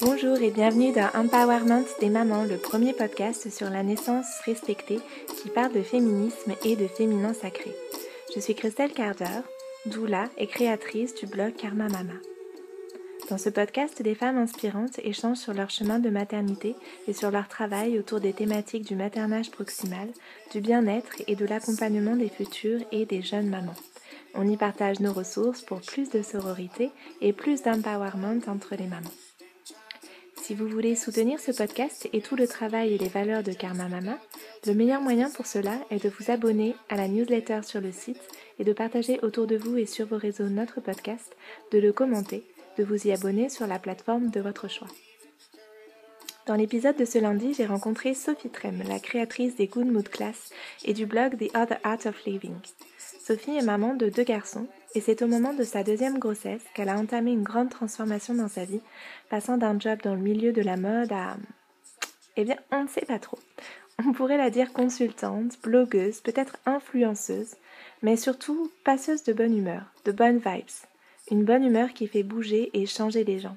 Bonjour et bienvenue dans Empowerment des mamans, le premier podcast sur la naissance respectée qui parle de féminisme et de féminin sacré. Je suis Christelle Carter, doula et créatrice du blog Karma Mama. Dans ce podcast, des femmes inspirantes échangent sur leur chemin de maternité et sur leur travail autour des thématiques du maternage proximal, du bien-être et de l'accompagnement des futures et des jeunes mamans. On y partage nos ressources pour plus de sororité et plus d'empowerment entre les mamans. Si vous voulez soutenir ce podcast et tout le travail et les valeurs de Karma Mama, le meilleur moyen pour cela est de vous abonner à la newsletter sur le site et de partager autour de vous et sur vos réseaux notre podcast, de le commenter, de vous y abonner sur la plateforme de votre choix. Dans l'épisode de ce lundi, j'ai rencontré Sophie Trem, la créatrice des Good Mood Class et du blog The Other Art of Living. Sophie est maman de deux garçons et c'est au moment de sa deuxième grossesse qu'elle a entamé une grande transformation dans sa vie, passant d'un job dans le milieu de la mode à... Eh bien, on ne sait pas trop. On pourrait la dire consultante, blogueuse, peut-être influenceuse, mais surtout passeuse de bonne humeur, de bonnes vibes. Une bonne humeur qui fait bouger et changer les gens.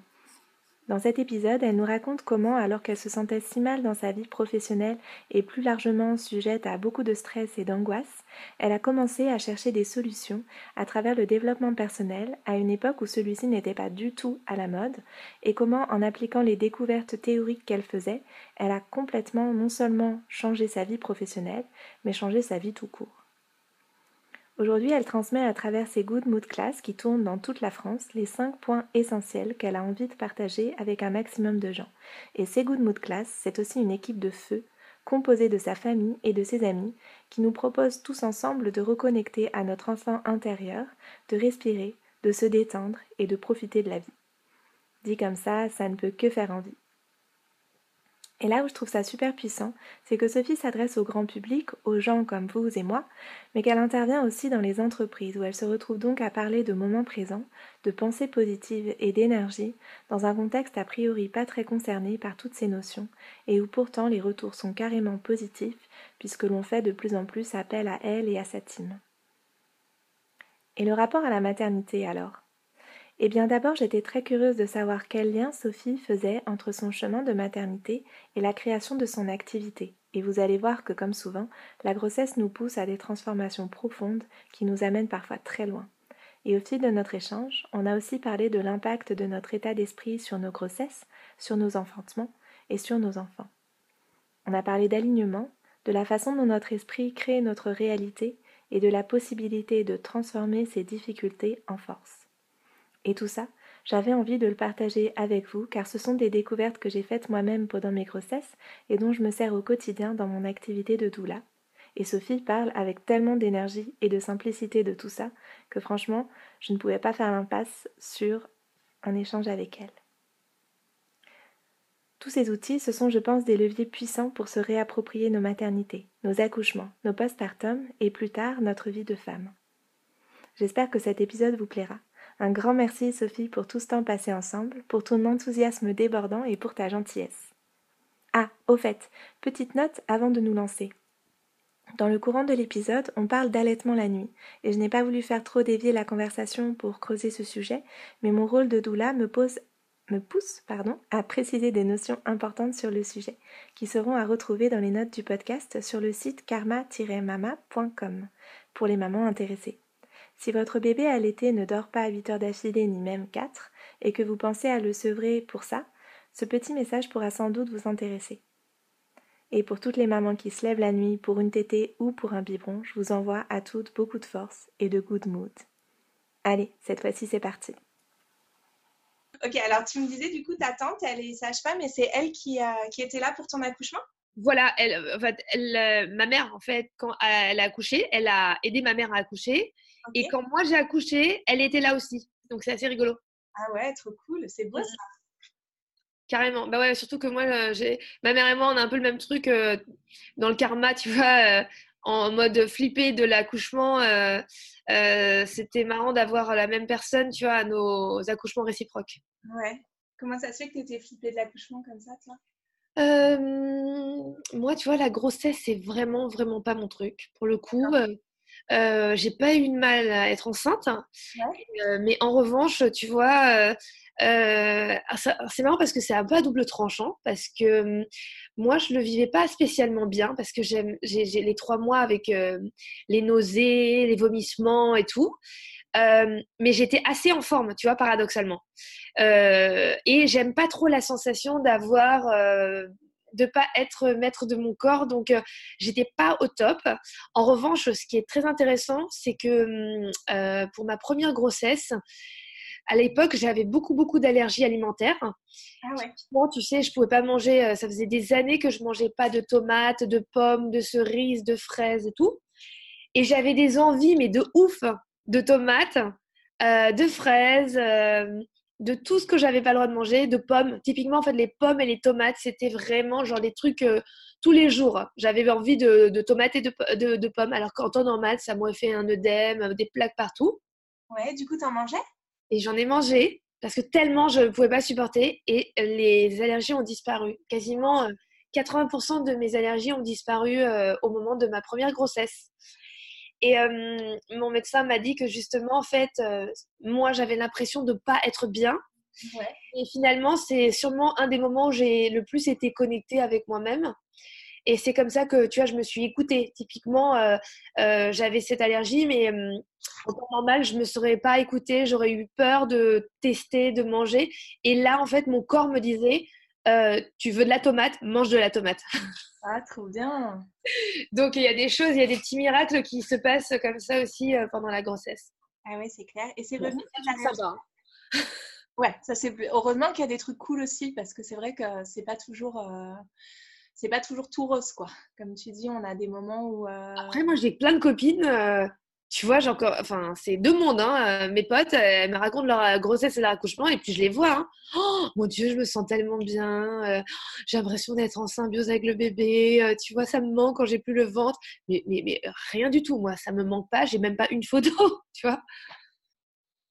Dans cet épisode, elle nous raconte comment, alors qu'elle se sentait si mal dans sa vie professionnelle et plus largement sujette à beaucoup de stress et d'angoisse, elle a commencé à chercher des solutions à travers le développement personnel à une époque où celui-ci n'était pas du tout à la mode, et comment, en appliquant les découvertes théoriques qu'elle faisait, elle a complètement non seulement changé sa vie professionnelle, mais changé sa vie tout court. Aujourd'hui, elle transmet à travers ses Good Mood Class qui tournent dans toute la France les 5 points essentiels qu'elle a envie de partager avec un maximum de gens. Et ces Good Mood Class, c'est aussi une équipe de feu composée de sa famille et de ses amis qui nous propose tous ensemble de reconnecter à notre enfant intérieur, de respirer, de se détendre et de profiter de la vie. Dit comme ça, ça ne peut que faire envie. Et là où je trouve ça super puissant, c'est que Sophie s'adresse au grand public, aux gens comme vous et moi, mais qu'elle intervient aussi dans les entreprises où elle se retrouve donc à parler de moments présents, de pensées positives et d'énergie, dans un contexte a priori pas très concerné par toutes ces notions, et où pourtant les retours sont carrément positifs, puisque l'on fait de plus en plus appel à elle et à sa team. Et le rapport à la maternité alors? Eh bien d'abord j'étais très curieuse de savoir quel lien Sophie faisait entre son chemin de maternité et la création de son activité. Et vous allez voir que comme souvent, la grossesse nous pousse à des transformations profondes qui nous amènent parfois très loin. Et au fil de notre échange, on a aussi parlé de l'impact de notre état d'esprit sur nos grossesses, sur nos enfantements et sur nos enfants. On a parlé d'alignement, de la façon dont notre esprit crée notre réalité et de la possibilité de transformer ces difficultés en force. Et tout ça, j'avais envie de le partager avec vous car ce sont des découvertes que j'ai faites moi-même pendant mes grossesses et dont je me sers au quotidien dans mon activité de doula. Et Sophie parle avec tellement d'énergie et de simplicité de tout ça que franchement, je ne pouvais pas faire l'impasse sur un échange avec elle. Tous ces outils, ce sont, je pense, des leviers puissants pour se réapproprier nos maternités, nos accouchements, nos postpartums et plus tard notre vie de femme. J'espère que cet épisode vous plaira. Un grand merci Sophie pour tout ce temps passé ensemble, pour ton enthousiasme débordant et pour ta gentillesse. Ah, au fait, petite note avant de nous lancer. Dans le courant de l'épisode, on parle d'allaitement la nuit, et je n'ai pas voulu faire trop dévier la conversation pour creuser ce sujet, mais mon rôle de doula me pousse pardon, à préciser des notions importantes sur le sujet, qui seront à retrouver dans les notes du podcast sur le site karma-mama.com pour les mamans intéressées. Si votre bébé à l'été ne dort pas à 8 heures d'affilée ni même 4 et que vous pensez à le sevrer pour ça, ce petit message pourra sans doute vous intéresser. Et pour toutes les mamans qui se lèvent la nuit pour une tétée ou pour un biberon, je vous envoie à toutes beaucoup de force et de good mood. Allez, cette fois-ci c'est parti. Ok, alors tu me disais du coup ta tante, elle est sage-femme et c'est elle qui, qui était là pour ton accouchement? Voilà, elle, en fait, elle, ma mère, en fait, quand elle a accouché, elle a aidé ma mère à accoucher. Et quand moi j'ai accouché, elle était là aussi. Donc c'est assez rigolo. Ah ouais, trop cool. C'est beau ça. Carrément. Bah ouais, surtout que moi, euh, j'ai ma mère et moi, on a un peu le même truc euh, dans le karma, tu vois, euh, en mode flipper de l'accouchement. C'était marrant d'avoir la même personne, tu vois, à nos accouchements réciproques. Ouais. Comment ça se fait que tu étais flippée de l'accouchement comme ça, toi? Moi, tu vois, la grossesse, c'est vraiment, vraiment pas mon truc. Pour le coup, j'ai pas eu de mal à être enceinte. mais en revanche, tu vois, c'est marrant parce que c'est un peu à double tranchant parce que hum, moi, je le vivais pas spécialement bien parce que j'ai les trois mois avec les nausées, les vomissements et tout. mais j'étais assez en forme, tu vois, paradoxalement. et j'aime pas trop la sensation d'avoir de pas être maître de mon corps, donc j'étais pas au top. En revanche, ce qui est très intéressant, c'est que hum, pour ma première grossesse, à l'époque, j'avais beaucoup, beaucoup d'allergies alimentaires. Ah ouais. Bon, tu sais, je pouvais pas manger, euh, ça faisait des années que je mangeais pas de tomates, de pommes, de cerises, de fraises et tout. Et j'avais des envies, mais de ouf, de tomates, euh, de fraises, euh, de tout ce que j'avais pas le droit de manger, de pommes. Typiquement, en fait, les pommes et les tomates, c'était vraiment genre des trucs tous les jours. J'avais envie de, tomates et de, de, pommes, alors qu'en temps normal, ça m'aurait fait un œdème, des plaques partout. Ouais, du coup, tu en mangeais? Et j'en ai mangé parce que tellement je ne pouvais pas supporter et les allergies ont disparu. Quasiment 80% euh, de mes allergies ont disparu euh, au moment de ma première grossesse. Et euh, mon médecin m'a dit que justement, en fait, moi, j'avais l'impression de ne pas être bien. Et finalement, c'est sûrement un des moments où j'ai le plus été connectée avec moi-même. Et c'est comme ça que, tu vois, je me suis écoutée. Typiquement, euh, euh, j'avais cette allergie, mais euh, en temps normal, je ne me serais pas écoutée. J'aurais eu peur de tester, de manger. Et là, en fait, mon corps me disait, tu veux de la tomate, mange de la tomate. Ah, trop bien. Donc, il y a des choses, il y a des petits miracles qui se passent comme ça aussi pendant la grossesse. Ah oui, c'est clair. Et c'est revenu ça va. Ouais, ça c'est heureusement qu'il y a des trucs cool aussi parce que c'est vrai que c'est pas toujours c'est pas toujours tout rose, quoi. Comme tu dis, on a des moments où. Euh, Après, moi, j'ai plein de copines. Euh, tu vois, encore, enfin, c'est deux mondes. Hein, euh, mes potes, elles me racontent leur grossesse et leur accouchement, et puis je les vois. Hein. Oh, mon Dieu, je me sens tellement bien. j'ai l'impression d'être en symbiose avec le bébé. tu vois, ça me manque quand j'ai plus le ventre. Mais, mais, mais rien du tout, moi, ça me manque pas. J'ai même pas une photo, tu vois.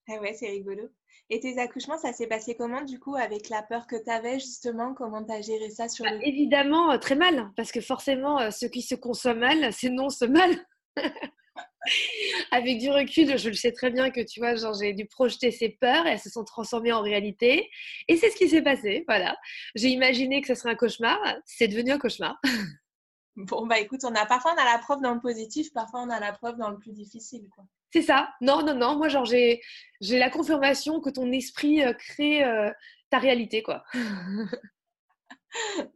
Ah ouais, c'est rigolo. Et tes accouchements, ça s'est passé comment du coup avec la peur que tu avais justement Comment tu as géré ça sur bah, le... Évidemment, euh, très mal, parce que forcément, euh, ce qui se consomme mal s'énonce mal. avec du recul, je le sais très bien que tu vois, genre j'ai dû projeter ces peurs et elles se sont transformées en réalité. Et c'est ce qui s'est passé, voilà. J'ai imaginé que ce serait un cauchemar, c'est devenu un cauchemar. Bon, bah écoute, on a parfois on a la preuve dans le positif, parfois on a la preuve dans le plus difficile. Quoi. C'est ça. Non, non, non. Moi, genre, j'ai, j'ai la confirmation que ton esprit euh, crée euh, ta réalité, quoi.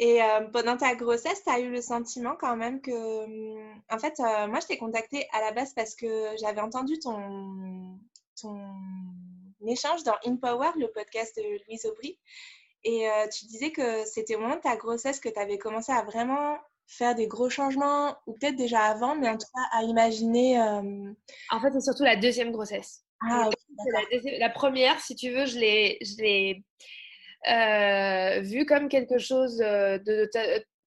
Et euh, pendant ta grossesse, tu as eu le sentiment quand même que. Hum, en fait, moi, je t'ai contacté à la base parce que j'avais entendu ton, ton échange dans In Power, le podcast de Louise Aubry. Et tu disais que c'était au moment de ta grossesse que tu avais commencé à vraiment faire des gros changements, ou peut-être déjà avant, mais en tout cas à imaginer. Euh, en fait, c'est surtout la deuxième grossesse. Ah, la, première, si tu veux, je l'ai, euh, vue comme quelque chose euh, de.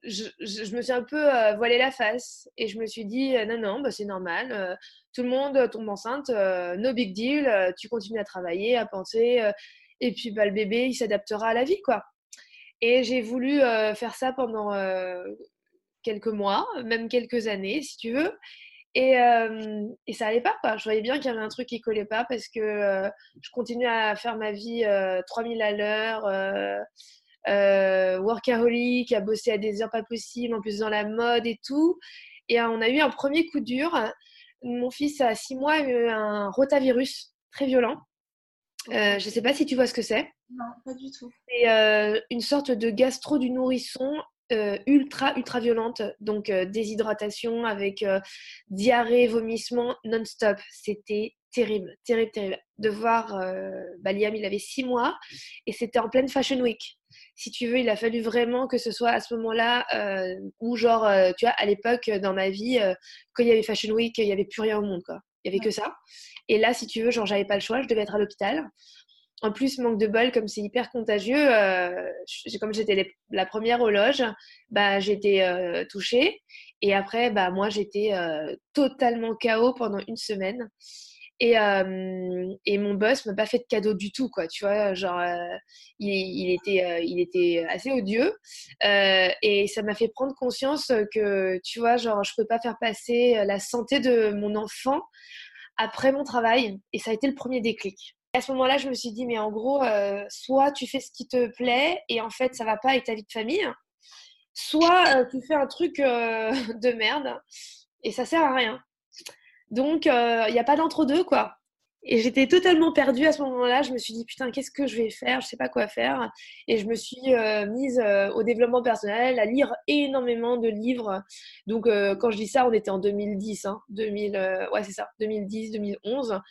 je, me suis un peu voilé la face et je me suis dit non, non, bah, c'est normal. tout le monde tombe enceinte, no big deal. tu continues à travailler, à penser. et puis, bah, le bébé, il s'adaptera à la vie, quoi. Et j'ai voulu faire ça pendant quelques mois, même quelques années, si tu veux. Et, et ça allait pas, quoi. Je voyais bien qu'il y avait un truc qui collait pas parce que je continuais à faire ma vie 3000 à l'heure, euh, workaholic, à bosser à des heures pas possibles, en plus dans la mode et tout. Et on a eu un premier coup dur. Mon fils, à 6 mois, a eu un rotavirus très violent. je ne sais pas si tu vois ce que c'est. Non, pas du tout. C'est une sorte de gastro du nourrisson euh, ultra, ultra violente. Donc, euh, déshydratation avec euh, diarrhée, vomissement non-stop. C'était terrible, terrible, terrible. De voir, bah, Liam, il avait six mois et c'était en pleine Fashion Week. Si tu veux, il a fallu vraiment que ce soit à ce moment-là où, genre, tu vois, à l'époque, dans ma vie, quand il y avait Fashion Week, il n'y avait plus rien au monde, quoi. Il n'y avait que ça. Et là, si tu veux, genre, j'avais pas le choix, je devais être à l'hôpital. En plus, manque de bol, comme c'est hyper contagieux, euh, comme j'étais la première au loge, bah, j'étais euh, touchée. Et après, bah, moi, j'étais euh, totalement KO pendant une semaine. Et, et mon boss m'a pas fait de cadeau du tout, quoi. Tu vois, genre, il, il, était, il était assez odieux. et ça m'a fait prendre conscience que, tu vois, genre, je peux pas faire passer la santé de mon enfant après mon travail. Et ça a été le premier déclic. À ce moment-là, je me suis dit, mais en gros, euh, soit tu fais ce qui te plaît et en fait, ça va pas avec ta vie de famille, soit euh, tu fais un truc euh, de merde et ça sert à rien. Donc, il n'y a pas d'entre-deux, quoi. Et j'étais totalement perdue à ce moment-là. Je me suis dit, putain, qu'est-ce que je vais faire? Je sais pas quoi faire. Et je me suis mise au développement personnel, à lire énormément de livres. Donc, quand je dis ça, on était en 2010. Hein, 2000, ouais, c'est ça, 2010, 2011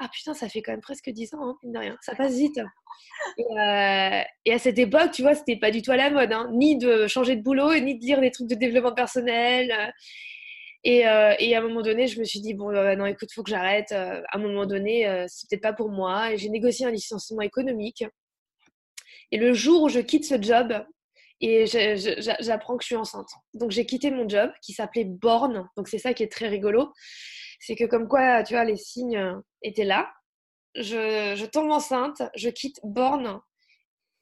ah putain, ça fait quand même presque 10 ans, hein, de rien. Ça passe vite. Euh, et, à cette époque, tu vois, c'était pas du tout à la mode, hein, ni de changer de boulot, ni de lire des trucs de développement personnel. Et, euh, et, à un moment donné, je me suis dit, bon, euh, non, écoute, faut que j'arrête. À un moment donné, c'est peut-être pas pour moi. Et j'ai négocié un licenciement économique. Et le jour où je quitte ce job, et j'apprends que je suis enceinte. Donc j'ai quitté mon job qui s'appelait Born. Donc c'est ça qui est très rigolo c'est que comme quoi, tu vois, les signes euh, étaient là. Je, tombe enceinte, je quitte Borne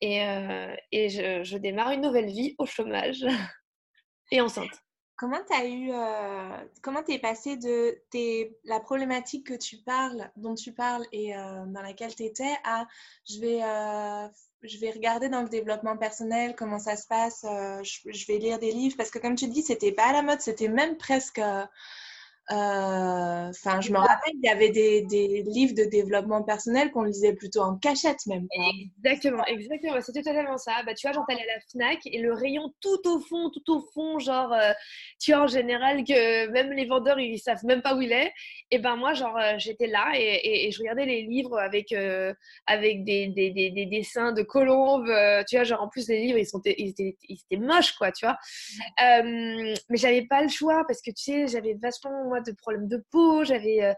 et, euh, et je, démarre une nouvelle vie au chômage et enceinte. Comment tu as eu, euh, comment t'es passé de la problématique que tu parles, dont tu parles et dans laquelle tu étais à je vais, je vais regarder dans le développement personnel comment ça se passe, je, je, vais lire des livres parce que comme tu dis, c'était pas à la mode, c'était même presque euh, enfin, je me rappelle, il y avait des, des, livres de développement personnel qu'on lisait plutôt en cachette même. Exactement, exactement. C'était totalement ça. Bah, tu vois, j'entends à la Fnac et le rayon tout au fond, tout au fond, genre, euh, tu vois, en général, que même les vendeurs, ils savent même pas où il est. Et ben moi, genre, euh, j'étais là et, et, je regardais les livres avec, avec des, des, des, dessins de colombes. tu vois, genre, en plus, les livres, ils, sont, ils, étaient, ils étaient moches, quoi, tu vois. mais j'avais pas le choix parce que, tu sais, j'avais vachement de problèmes de peau, j'avais, euh,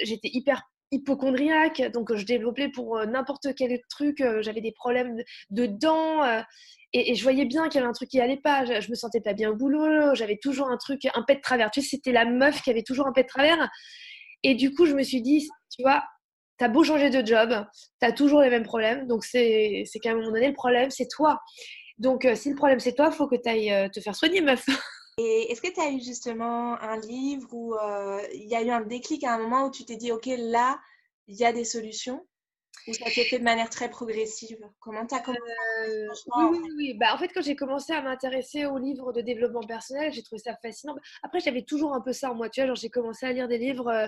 j'étais hyper hypochondriaque, donc je développais pour euh, n'importe quel truc, euh, j'avais des problèmes de, dents. Et, je voyais bien qu'il y avait un truc qui allait pas. Je, me sentais pas bien au boulot. J'avais toujours un truc, un pet de travers. Tu sais, c'était la meuf qui avait toujours un pet de travers. Et du coup, je me suis dit, tu vois, t'as beau changer de job, t'as toujours les mêmes problèmes. Donc, c'est qu'à un moment donné, le problème, c'est toi. Donc, si le problème, c'est toi, faut que tu ailles te faire soigner, meuf. Et est-ce que tu as eu justement un livre où euh, il y a eu un déclic à un moment où tu t'es dit, OK, là, il y a des solutions? Ou ça s'est fait de manière très progressive? Comment tu as commencé euh, Oui, oui, oui. Bah, en fait, quand j'ai commencé à m'intéresser aux livres de développement personnel, j'ai trouvé ça fascinant. Après, j'avais toujours un peu ça en moi. Tu vois, j'ai commencé à lire des livres euh,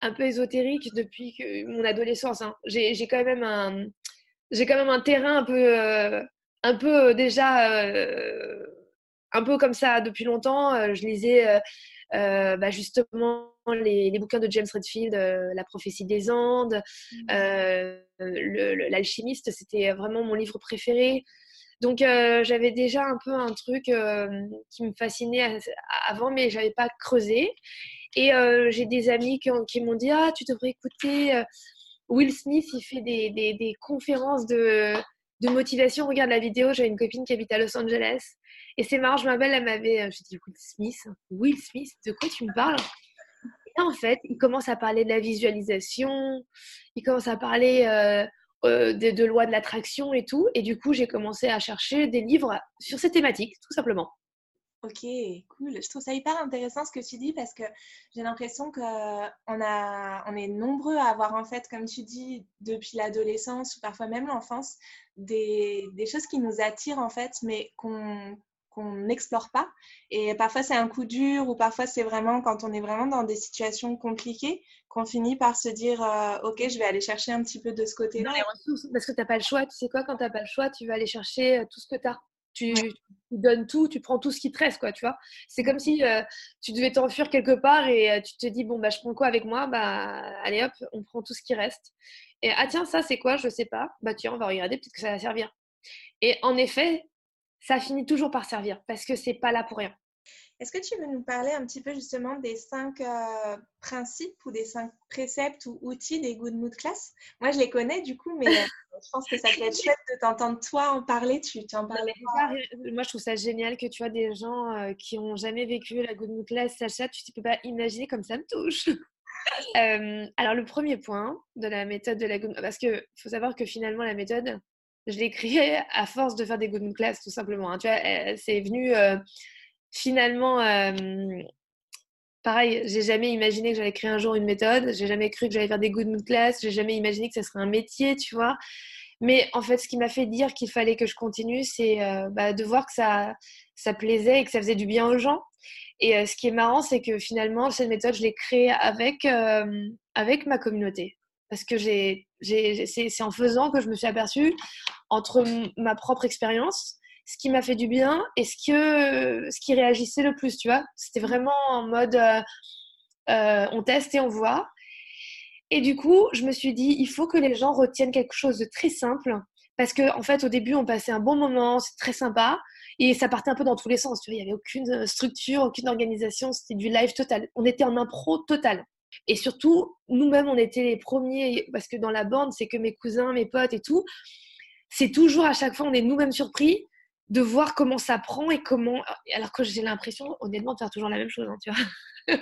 un peu ésotériques depuis mon adolescence. Hein. J'ai quand même un, j'ai quand même un terrain un peu, un peu déjà un peu comme ça depuis longtemps. Euh, je lisais euh, euh, bah, justement les, bouquins de James Redfield, La prophétie des Andes, mmh. L'alchimiste, c'était vraiment mon livre préféré. Donc j'avais déjà un peu un truc qui me fascinait avant, mais j'avais pas creusé. Et j'ai des amis qui, m'ont dit ah tu devrais écouter Will Smith, il fait des, des conférences de, de motivation. Regarde la vidéo, j'ai une copine qui habite à Los Angeles. Et c'est marrant, je m'appelle, elle m'avait. J'ai dit Will Smith. Will Smith, de quoi tu me parles? Et en fait, il commence à parler de la visualisation, il commence à parler euh, euh, de, de loi de l'attraction et tout. Et du coup, j'ai commencé à chercher des livres sur ces thématiques, tout simplement. Ok, cool. Je trouve ça hyper intéressant ce que tu dis parce que j'ai l'impression qu'on on est nombreux à avoir en fait, comme tu dis, depuis l'adolescence ou parfois même l'enfance, des, des, choses qui nous attirent en fait, mais qu'on qu'on n'explore pas. Et parfois c'est un coup dur ou parfois c'est vraiment quand on est vraiment dans des situations compliquées qu'on finit par se dire euh, ok je vais aller chercher un petit peu de ce côté-là. Parce que tu n'as pas le choix, tu sais quoi, quand tu n'as pas le choix, tu vas aller chercher euh, tout ce que tu as tu, donnes tout, tu prends tout ce qui te reste, quoi, tu vois. C'est comme si euh, tu devais t'enfuir quelque part et euh, tu te dis, bon, bah, je prends quoi avec moi? Bah, allez hop, on prend tout ce qui reste. Et ah, tiens, ça, c'est quoi? Je sais pas. Bah, tiens, on va regarder, peut-être que ça va servir. Et en effet, ça finit toujours par servir parce que c'est pas là pour rien. Est-ce que tu veux nous parler un petit peu justement des cinq euh, principes ou des cinq préceptes ou outils des Good Mood Class Moi, je les connais du coup, mais euh, je pense que ça peut être chouette de t'entendre toi en parler. Tu en parlais. Moi, je trouve ça génial que tu vois des gens euh, qui n'ont jamais vécu la Good Mood Class. Sacha, tu ne peux pas imaginer comme ça me touche. alors, le premier point de la méthode de la good parce qu'il faut savoir que finalement, la méthode, je l'ai créée à force de faire des good class, tout simplement. Hein. Tu vois, c'est venu finalement. pareil, j'ai jamais imaginé que j'allais créer un jour une méthode. J'ai jamais cru que j'allais faire des good mood class. J'ai jamais imaginé que ça serait un métier, tu vois. Mais en fait, ce qui m'a fait dire qu'il fallait que je continue, c'est bah, de voir que ça, ça plaisait et que ça faisait du bien aux gens. Et euh, ce qui est marrant, c'est que finalement, cette méthode, je l'ai créée avec, euh, avec ma communauté. Parce que j'ai, c'est en faisant que je me suis aperçue entre ma propre expérience, ce qui m'a fait du bien et ce, que, ce qui réagissait le plus, tu vois. C'était vraiment en mode euh, on teste et on voit. Et du coup, je me suis dit, il faut que les gens retiennent quelque chose de très simple. Parce qu'en en fait, au début, on passait un bon moment, c'est très sympa. Et ça partait un peu dans tous les sens. Tu vois, il n'y avait aucune euh, structure, aucune organisation. C'était du live total. On était en impro total. Et surtout, nous-mêmes, on était les premiers, parce que dans la bande, c'est que mes cousins, mes potes et tout, c'est toujours à chaque fois, on est nous-mêmes surpris de voir comment ça prend et comment. Alors que j'ai l'impression, honnêtement, de faire toujours la même chose, hein, tu vois.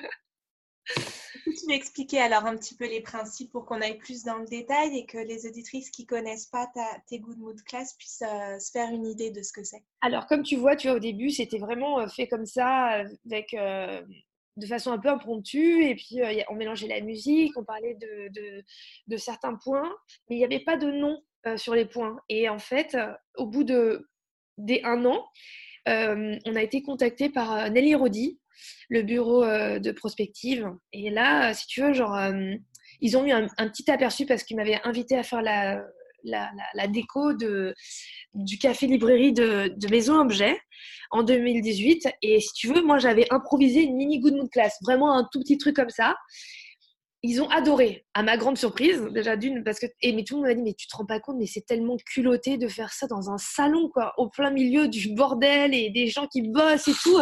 tu m'expliquer alors un petit peu les principes pour qu'on aille plus dans le détail et que les auditrices qui connaissent pas ta, tes Good Mood Class puissent euh, se faire une idée de ce que c'est Alors, comme tu vois, tu vois, au début, c'était vraiment euh, fait comme ça, avec, euh, de façon un peu impromptue. Et puis, on mélangeait la musique, on parlait de, de, certains points, mais il n'y avait pas de nom sur les points. Et en fait, au bout de un an, on a été contacté par Nelly Rodi, le bureau euh, de prospective. Et là, si tu veux, genre, euh, ils ont eu un, petit aperçu parce qu'ils m'avaient invité à faire la, la, déco de, du café librairie de, de, Maison Objet en 2018. Et si tu veux, moi, j'avais improvisé une mini Good Mood Class, vraiment un tout petit truc comme ça ils ont adoré, à ma grande surprise, déjà d'une, parce que, et, mais tout le monde m'a dit, mais tu te rends pas compte, mais c'est tellement culotté de faire ça dans un salon, quoi, au plein milieu du bordel et des gens qui bossent et tout.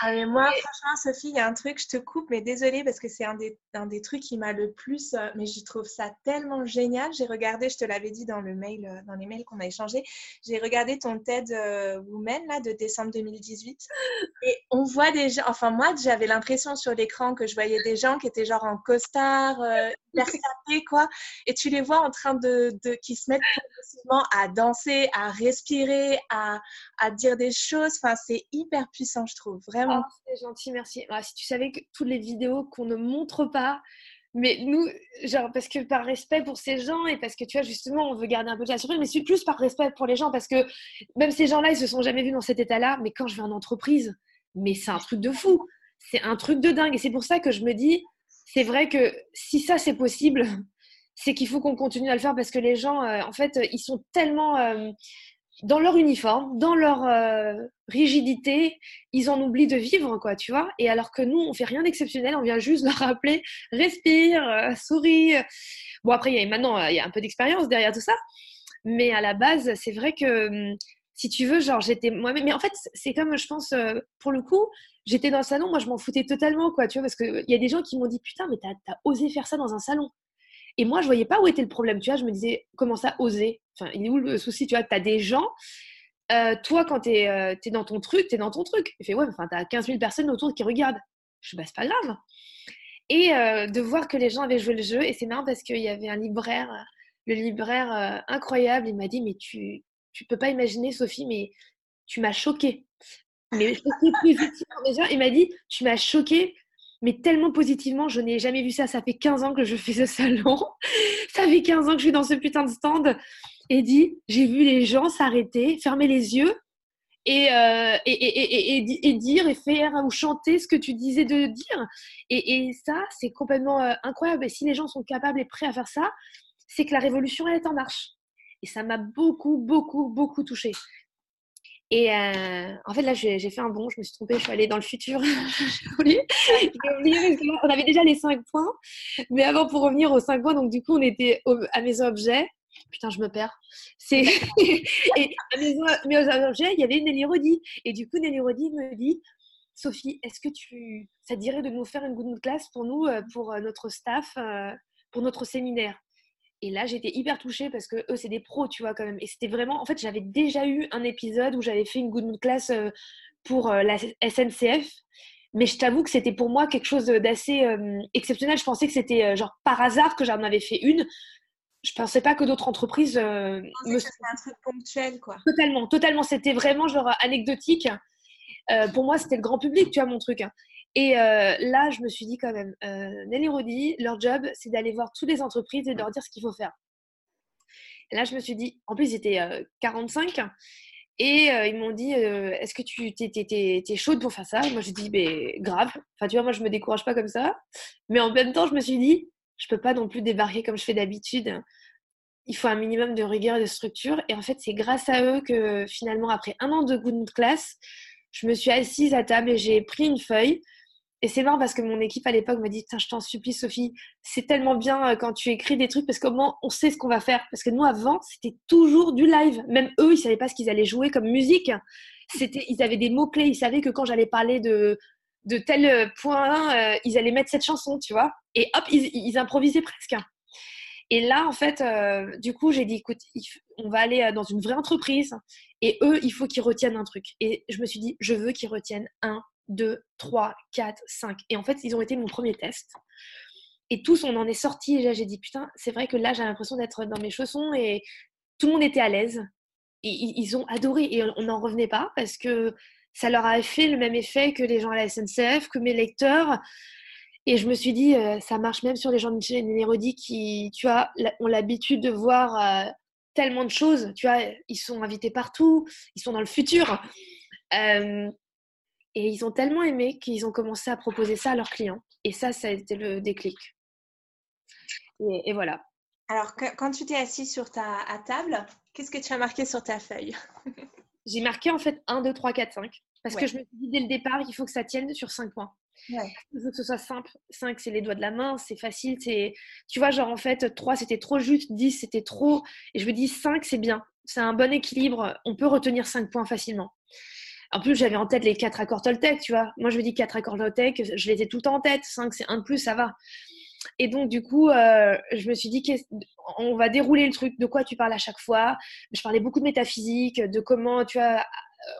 Ah, mais moi, franchement, Sophie, il y a un truc, je te coupe, mais désolée parce que c'est un des, un des trucs qui m'a le plus, euh, mais je trouve ça tellement génial. J'ai regardé, je te l'avais dit dans le mail, euh, dans les mails qu'on a échangés, j'ai regardé ton TED euh, Women là de décembre 2018 et on voit des gens, enfin moi, j'avais l'impression sur l'écran que je voyais des gens qui étaient genre en costard, quoi, et tu les vois en train de, de qui se mettent progressivement à danser, à respirer, à, à dire des choses. Enfin, c'est hyper puissant, je trouve, vraiment. Oh, c'est gentil, merci. Ah, si tu savais que toutes les vidéos qu'on ne montre pas, mais nous, genre, parce que par respect pour ces gens et parce que tu vois, justement, on veut garder un peu de la surprise, mais c'est plus par respect pour les gens parce que même ces gens-là, ils se sont jamais vus dans cet état-là. Mais quand je vais en entreprise, mais c'est un truc de fou. C'est un truc de dingue. Et c'est pour ça que je me dis, c'est vrai que si ça, c'est possible, c'est qu'il faut qu'on continue à le faire parce que les gens, euh, en fait, ils sont tellement. Euh, dans leur uniforme, dans leur euh, rigidité, ils en oublient de vivre, quoi, tu vois. Et alors que nous, on fait rien d'exceptionnel, on vient juste leur rappeler, respire, euh, souris. Bon, après, maintenant, il y a un peu d'expérience derrière tout ça. Mais à la base, c'est vrai que hum, si tu veux, genre, j'étais moi-même. Mais en fait, c'est comme, je pense, euh, pour le coup, j'étais dans le salon, moi, je m'en foutais totalement, quoi, tu vois, parce qu'il y a des gens qui m'ont dit, putain, mais t'as as osé faire ça dans un salon. Et moi, je voyais pas où était le problème. Tu vois, je me disais, comment ça, oser? Enfin, il est où le souci Tu vois, tu as des gens. Euh, toi, quand tu es, euh, dans ton truc, tu es dans ton truc. Il fait, ouais, enfin, tu as 15 000 personnes autour qui regardent. Je bah, c'est pas grave. Et euh, de voir que les gens avaient joué le jeu. Et c'est marrant parce qu'il y avait un libraire, le libraire incroyable. Il m'a dit, mais tu, tu peux pas imaginer, Sophie, mais tu m'as choqué. Mais Déjà, il m'a dit, tu m'as choqué mais tellement positivement, je n'ai jamais vu ça. Ça fait 15 ans que je fais ce salon. ça fait 15 ans que je suis dans ce putain de stand. Et dit, j'ai vu les gens s'arrêter, fermer les yeux et, euh, et, dire et faire ou chanter ce que tu disais de dire. Et, ça, c'est complètement euh, incroyable. Et si les gens sont capables et prêts à faire ça, c'est que la révolution, elle est en marche. Et ça m'a beaucoup, beaucoup, beaucoup touchée. Et euh, en fait, là, j'ai fait un bon, je me suis trompée, je suis allée dans le futur. j'ai oublié. on avait déjà les 5 points. Mais avant, pour revenir aux 5 points, donc du coup, on était à mes objets. Putain, je me perds. C'est et à mes, objets, il y avait Nelly Rodi. Et du coup, Nelly Rodi me dit Sophie, est-ce que tu, ça te dirait de nous faire une good classe pour nous, euh, pour euh, notre staff, pour notre séminaire? Et là, j'étais hyper touchée parce que eux, c'est des pros, tu vois, quand même. Et c'était vraiment. En fait, j'avais déjà eu un épisode où j'avais fait une good mood class euh, pour euh, la SNCF. Mais je t'avoue que c'était pour moi quelque chose d'assez exceptionnel. Je pensais que c'était genre par hasard que j'en avais fait une. Je pensais pas que d'autres entreprises. me... C'était un truc ponctuel, quoi. Totalement, totalement. C'était vraiment genre anecdotique. pour moi, c'était le grand public, tu vois, mon truc. Et là, je me suis dit quand même, Nelly Rodi, leur job, c'est d'aller voir toutes les entreprises et de leur dire ce qu'il faut faire. Et là, je me suis dit, en plus, ils étaient 45. Et ils m'ont dit, est-ce que tu es, chaude pour faire ça? Moi, j'ai dit, ben, grave. Enfin, tu vois, moi, je me décourage pas comme ça. Mais en même temps, je me suis dit, je peux pas non plus débarquer comme je fais d'habitude. Il faut un minimum de rigueur et de structure. Et en fait, c'est grâce à eux que finalement, après un an de good class, je me suis assise à table et j'ai pris une feuille et c'est marrant parce que mon équipe à l'époque m'a dit je t'en supplie, Sophie, c'est tellement bien euh, quand tu écris des trucs parce qu'au moins on sait ce qu'on va faire. Parce que nous, avant, c'était toujours du live. Même eux, ils savaient pas ce qu'ils allaient jouer comme musique. C'était, ils avaient des mots-clés. Ils savaient que quand j'allais parler de, de tel euh, point, euh, ils allaient mettre cette chanson, tu vois. Et hop, ils, improvisaient presque. Et là, en fait, du coup, j'ai dit écoute, on va aller dans une vraie entreprise et eux, il faut qu'ils retiennent un truc. Et je me suis dit je veux qu'ils retiennent un 2, 3, 4, 5. Et en fait, ils ont été mon premier test. Et tous, on en est sortis. J'ai dit, putain, c'est vrai que là, j'ai l'impression d'être dans mes chaussons et tout le monde était à l'aise. Et ils ont adoré. Et on n'en revenait pas parce que ça leur a fait le même effet que les gens à la SNCF, que mes lecteurs. Et je me suis dit, euh, ça marche même sur les gens de Michel Nérodi qui, tu vois, ont l'habitude de voir euh, tellement de choses. Tu vois, ils sont invités partout, ils sont dans le futur. Euh, et ils ont tellement aimé qu'ils ont commencé à proposer ça à leurs clients. Et ça, ça a été le déclic. Et, voilà. Alors, quand tu t'es assis sur ta à table, qu'est-ce que tu as marqué sur ta feuille? J'ai marqué en fait 1, 2, 3, 4, 5. Parce que je me suis dit dès le départ, il faut que ça tienne sur 5 points. Il faut que ce soit simple. 5, c'est les doigts de la main, c'est facile. C'est... Tu vois, genre en fait, 3, c'était trop juste, 10, c'était trop. Et je me dis 5, c'est bien. C'est un bon équilibre. On peut retenir 5 points facilement. En plus, j'avais en tête les quatre accords Toltec, tu vois. Moi, je me dis quatre accords Toltec, je les ai tout le temps en tête. 5, c'est un de plus, ça va. Et donc, du coup, euh, je me suis dit, on va dérouler le truc. De quoi tu parles à chaque fois? Je parlais beaucoup de métaphysique, de comment, tu vois,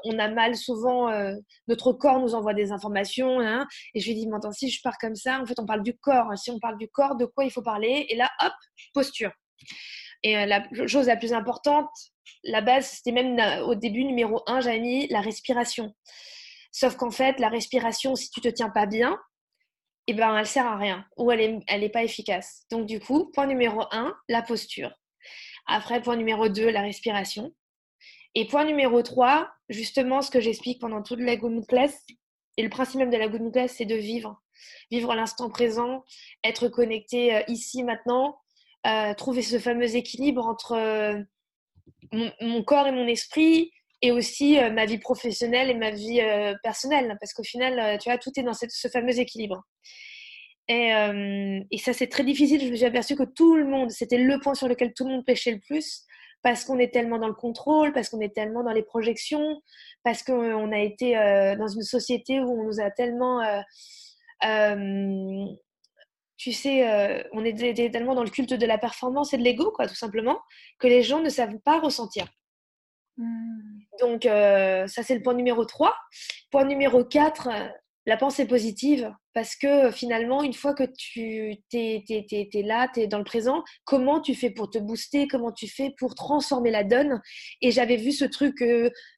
on a mal souvent, euh, notre corps nous envoie des informations. Hein, et je lui ai dit, mais attends, si je pars comme ça, en fait, on parle du corps. Si on parle du corps, de quoi il faut parler? Et là, hop, posture. Et euh, la chose la plus importante, la base, c'était même au début, numéro 1, j'avais mis la respiration. Sauf qu'en fait, la respiration, si tu te tiens pas bien, eh ben, elle sert à rien ou elle n'est elle est pas efficace. Donc, du coup, point numéro 1, la posture. Après, point numéro 2, la respiration. Et point numéro 3, justement, ce que j'explique pendant toute la Good Class, et le principe même de la Good Class, c'est de vivre. Vivre l'instant présent, être connecté euh, ici, maintenant, euh, trouver ce fameux équilibre entre euh, mon, corps et mon esprit et aussi euh, ma vie professionnelle et ma vie personnelle. Parce qu'au final, tu vois, tout est dans ce fameux équilibre. Et, et ça, c'est très difficile. Je me suis aperçue que tout le monde, c'était le point sur lequel tout le monde pêchait le plus, parce qu'on est tellement dans le contrôle, parce qu'on est tellement dans les projections, parce qu'on a été dans une société où on nous a tellement tu sais, euh, on est tellement dans le culte de la performance et de l'ego, quoi, tout simplement, que les gens ne savent pas ressentir. Hmm. Donc, euh, ça, c'est le point numéro 3. Point numéro 4, euh, la pensée positive, parce que finalement, une fois que tu es, es, là, tu es dans le présent, comment tu fais pour te booster, comment tu fais pour transformer la donne? Et j'avais vu ce truc,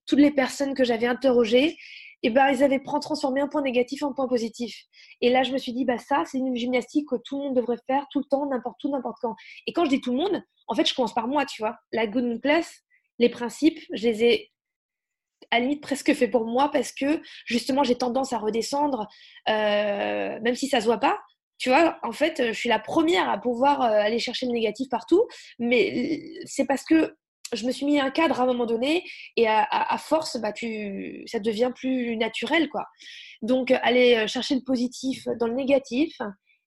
toutes les personnes que j'avais interrogées, et eh ben, ils avaient transformé un point négatif en point positif. Et là, je me suis dit, bah, ça, c'est une gymnastique que tout le monde devrait faire tout le temps, n'importe où, n'importe quand. Et quand je dis tout le monde, en fait, je commence par moi, tu vois. La good class, les principes, je les ai à la limite presque fait pour moi parce que justement, j'ai tendance à redescendre, euh, même si ça se voit pas. Tu vois, en fait, je suis la première à pouvoir euh, aller chercher le négatif partout, mais c'est parce que je me suis mis un cadre à un moment donné et à, force, bah, ça devient plus naturel. quoi. Donc, aller euh, chercher le positif dans le négatif.